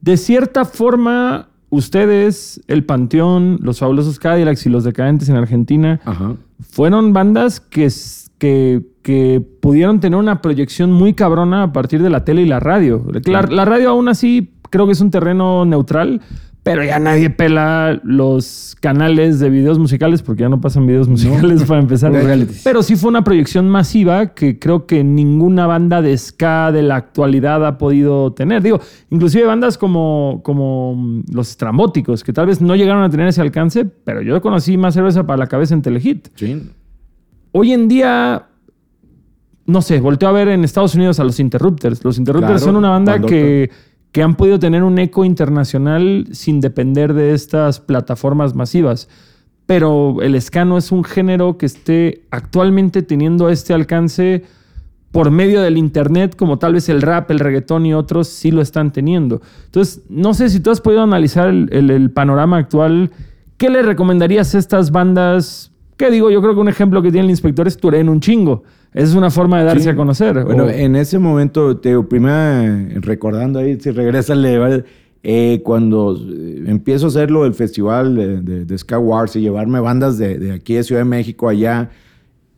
de cierta forma, ustedes, el Panteón, los fabulosos Cadillacs y los decadentes en Argentina, Ajá. fueron bandas que, que pudieron tener una proyección muy cabrona a partir de la tele y la radio. La, la radio aún así creo que es un terreno neutral, pero ya nadie pela los canales de videos musicales porque ya no pasan videos musicales para empezar. Pero sí fue una proyección masiva que creo que ninguna banda de ska de la actualidad ha podido tener. Digo, inclusive bandas como, como mm, los estrambóticos, que tal vez no llegaron a tener ese alcance, pero yo conocí más cerveza para la cabeza en Telehit. Sí. Hoy en día, no sé, volteo a ver en Estados Unidos a los Interrupters. Los Interrupters Claro, son una banda que, que han podido tener un eco internacional sin depender de estas plataformas masivas. Pero el ska no es un género que esté actualmente teniendo este alcance por medio del internet, como tal vez el rap, el reggaetón y otros sí lo están teniendo. Entonces, no sé si tú has podido analizar el, el- el panorama actual. ¿Qué le recomendarías a estas bandas? ¿Qué digo? Yo creo que un ejemplo que tiene el inspector es Turén un chingo. Esa es una forma de darse Sí. a conocer. Bueno, O- en ese momento, te primero eh, recordando ahí, si regresa eh, cuando eh, empiezo a hacer lo del festival de, de, de Ska Wars y llevarme bandas de, de aquí de Ciudad de México allá,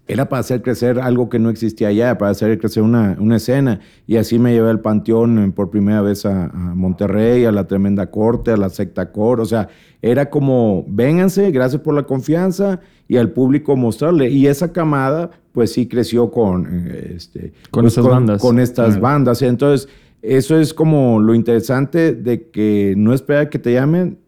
era para hacer crecer algo que no existía allá, para hacer crecer una, una escena. Y así me llevé al Panteón eh, por primera vez a, a Monterrey, a la Tremenda Corte, a la Secta Cor. O sea, era como, vénganse, gracias por la confianza y al público mostrarle. Y esa camada, pues sí creció con, eh, este, Con pues, estas bandas. Con estas bandas. Entonces, eso es como lo interesante de que no espera que te llamen,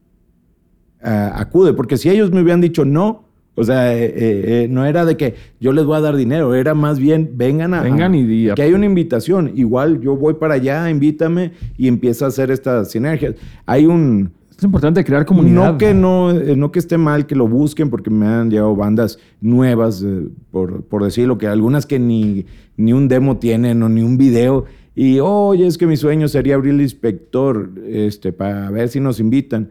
ah, acude. Porque si ellos me hubieran dicho no, o sea, eh, eh, eh, no era de que yo les voy a dar dinero, era más bien vengan a. Vengan y di- Que hay una invitación. Igual yo voy para allá, invítame y empieza a hacer estas sinergias. Hay un. Es importante crear comunidad. No que no, eh, no que esté mal que lo busquen, porque me han llegado bandas nuevas, eh, por, por decirlo, que algunas que ni, ni un demo tienen o ni un video. Y oye, es que mi sueño sería abrir el inspector este, para ver si nos invitan.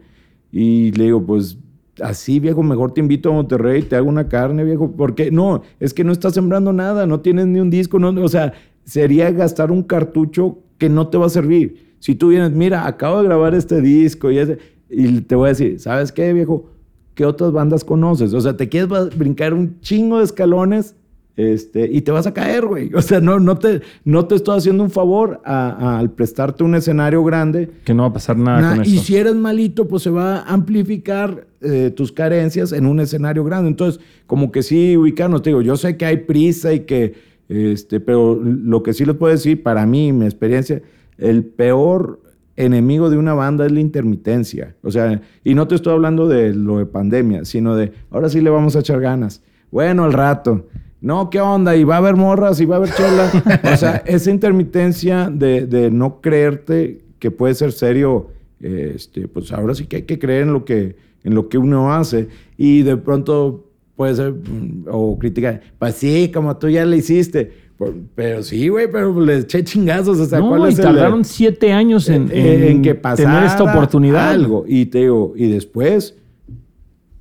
Y le digo, pues así, viejo, mejor te invito a Monterrey, te hago una carne, viejo. Porque no, es que no estás sembrando nada, no tienes ni un disco. No, o sea, sería gastar un cartucho que no te va a servir. Si tú vienes, mira, acabo de grabar este disco y, ese- y te voy a decir, ¿sabes qué, viejo? ¿Qué otras bandas conoces? O sea, te quieres brincar un chingo de escalones este, y te vas a caer, güey. O sea, no, no, te, no te estoy haciendo un favor al prestarte un escenario grande. Que no va a pasar nada Nah, con y esto. si eres malito, pues se va a amplificar eh, tus carencias en un escenario grande. Entonces, como que sí, ubicarnos. Te digo, yo sé que hay prisa y que, este, pero lo que sí les puedo decir, para mí, mi experiencia, el peor enemigo de una banda es la intermitencia. O sea, y no te estoy hablando de lo de pandemia, sino de, ahora sí le vamos a echar ganas. Bueno, al rato. No, ¿qué onda? Y va a haber morras y va a haber chela. o sea, esa intermitencia de, de no creerte que puede ser serio, este, pues ahora sí que hay que creer en lo que, en lo que uno hace. Y de pronto puede ser, o criticar, pues sí, como tú ya le hiciste. Pero sí, güey, pero le eché chingazos. O sea, no, ¿cuál y el- tardaron siete años en, en que pasara tener esta oportunidad. Algo. Y te digo, y después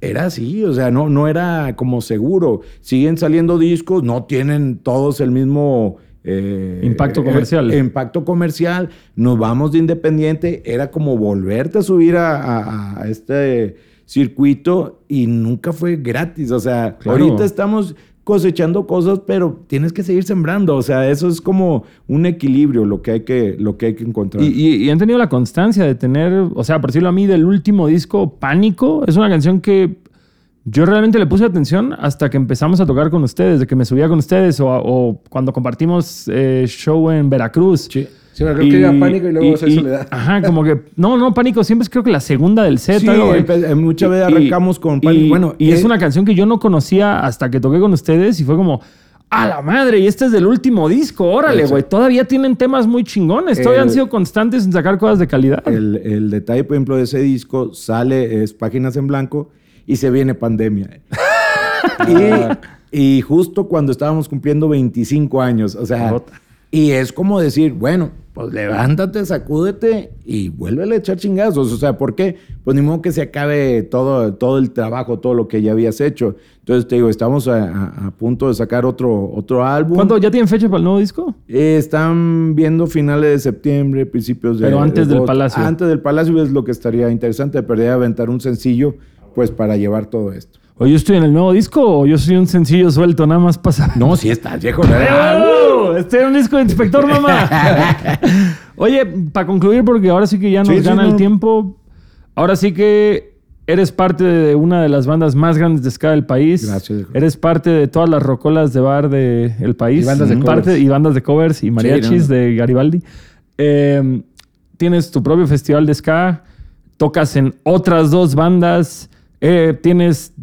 era así, o sea, no, no era como seguro. Siguen saliendo discos, no tienen todos el mismo eh, Impacto comercial. eh, impacto comercial. Nos vamos de independiente. Era como volverte a subir a, a- a este circuito y nunca fue gratis. O sea, Claro. ahorita estamos cosechando cosas, pero tienes que seguir sembrando. O sea, eso es como un equilibrio lo que hay que, lo que, hay que encontrar. Y, y- y han tenido la constancia de tener, o sea, por decirlo a mí, del último disco, Pánico, es una canción que yo realmente le puse atención hasta que empezamos a tocar con ustedes, de que me subía con ustedes o, o cuando compartimos eh, show en Veracruz. Sí. Sí, me acuerdo que iba Pánico y luego Soy Soledad. Ajá, como que, no, no, Pánico siempre es creo que la segunda del set. Sí, algo, muchas veces Y- arrancamos con Pánico. Y, Bueno, y es eh, una canción que yo no conocía hasta que toqué con ustedes y fue como, a la madre, y este es del último disco, órale, güey. Todavía tienen temas muy chingones, todavía El- han sido constantes en sacar cosas de calidad. El, el detalle, por ejemplo, de ese disco sale, es páginas en blanco y se viene pandemia. y, y justo cuando estábamos cumpliendo 25 años, o sea, y es como decir, bueno, pues levántate, sacúdete y vuélvele a echar chingazos. O sea, ¿por qué? Pues ni modo que se acabe todo, todo el trabajo, todo lo que ya habías hecho. Entonces te digo, estamos a, a- a punto de sacar otro, otro álbum. ¿Cuándo ya tienen fecha para el nuevo disco? Eh, están viendo finales de septiembre, principios de. Pero antes de del. Palacio. Antes del Palacio es lo que estaría interesante, perder aventar un sencillo, pues para llevar todo esto. ¿O yo estoy en el nuevo disco o yo soy un sencillo suelto nada más pasa? No, sí está, viejo. ¡Oh! Estoy en un disco de inspector, mamá. Oye, para concluir, porque ahora sí que ya nos Sí, sí, gana el tiempo. ahora sí que eres parte de una de las bandas más grandes de ska del país. Gracias, hijo. Eres parte de todas las rocolas de bar del país. Y bandas de covers. y bandas de covers y mariachis no. de Garibaldi. Eh, tienes tu propio festival de ska. Tocas en otras dos bandas. eh, tienes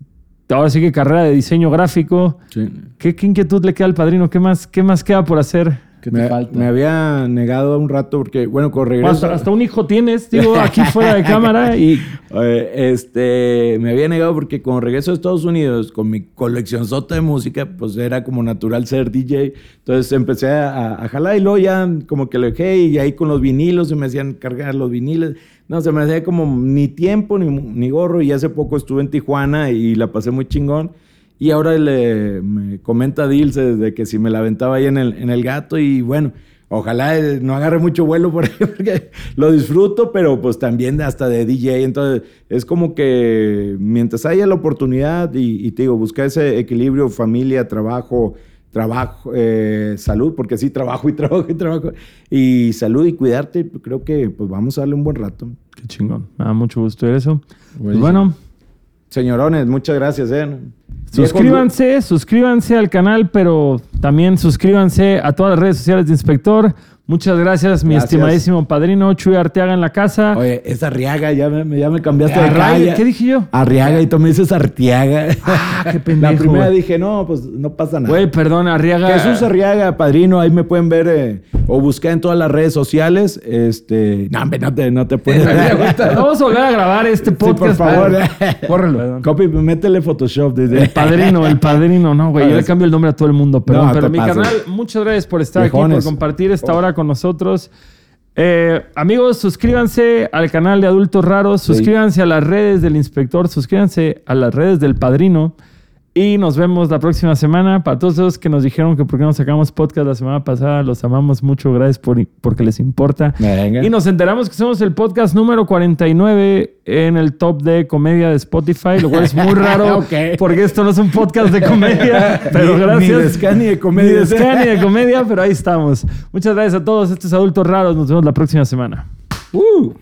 ahora sí que carrera de diseño gráfico. Sí. ¿Qué, qué inquietud le queda al padrino? ¿Qué más, qué más queda por hacer? ¿Qué te Me, falta? me había negado un rato porque, bueno, con regreso... hasta, hasta un hijo tienes, digo, aquí fuera de cámara. Y Eh, este, me había negado porque con regreso a Estados Unidos, con mi colección sota de música, pues era como natural ser DJ. Entonces empecé a, a jalar y luego ya como que lo dejé y ahí con los vinilos se me hacían cargar los vinilos. No, se me hacía como ni tiempo ni, ni gorro y hace poco estuve en Tijuana y la pasé muy chingón. Y ahora le, me comenta Dilce de que si me la aventaba ahí en el, en el gato y bueno, ojalá eh, no agarre mucho vuelo por ahí porque lo disfruto, pero pues también hasta de DJ. Entonces es como que mientras haya la oportunidad y, y te digo, buscar ese equilibrio familia, trabajo, trabajo, eh, salud, porque sí, trabajo y trabajo y trabajo, y salud y cuidarte, creo que pues vamos a darle un buen rato. qué chingón. Me da mucho gusto ver eso. Pues bueno, Señorones, muchas gracias. Eh. Suscríbanse, suscríbanse al canal, pero también suscríbanse a todas las redes sociales de Inspector. Muchas gracias, mi Gracias. estimadísimo padrino Chuy Arteaga en la casa. Oye, es Arriaga, ya me, ya me cambiaste de calle. ¿Qué dije yo? Arriaga y tú me dices Arteaga. Ah, qué pendejo. La primera dije, no, pues no pasa nada. Güey, perdón, Arriaga. Jesús Arriaga, padrino, ahí me pueden ver eh, o buscar en todas las redes sociales. Este, no, hombre, no te, no te puedes. Vamos a volver a grabar este Sí, por podcast. favor. Córrelo. Copy, métele Photoshop. El padrino, el padrino, no, güey. Yo le cambio el nombre a todo el mundo, perdón. No, pero mi pases. canal, muchas gracias por estar aquí, Viejones. por compartir esta hora con nosotros. Eh, amigos, suscríbanse al canal de Adultos Raros, suscríbanse a las redes del inspector, suscríbanse a las redes del padrino. Y nos vemos la próxima semana. Para todos esos que nos dijeron que por qué no sacamos podcast la semana pasada, los amamos mucho. Gracias por, porque les importa. Venga. Y nos enteramos que somos el podcast número 49 en el top de comedia de Spotify, lo cual es muy raro Ok. porque esto no es un podcast de comedia, pero Ni- gracias. Ni de ska ni de comedia. Ni de ni de comedia, pero ahí estamos. Muchas gracias a todos estos adultos raros. Nos vemos la próxima semana. Uh.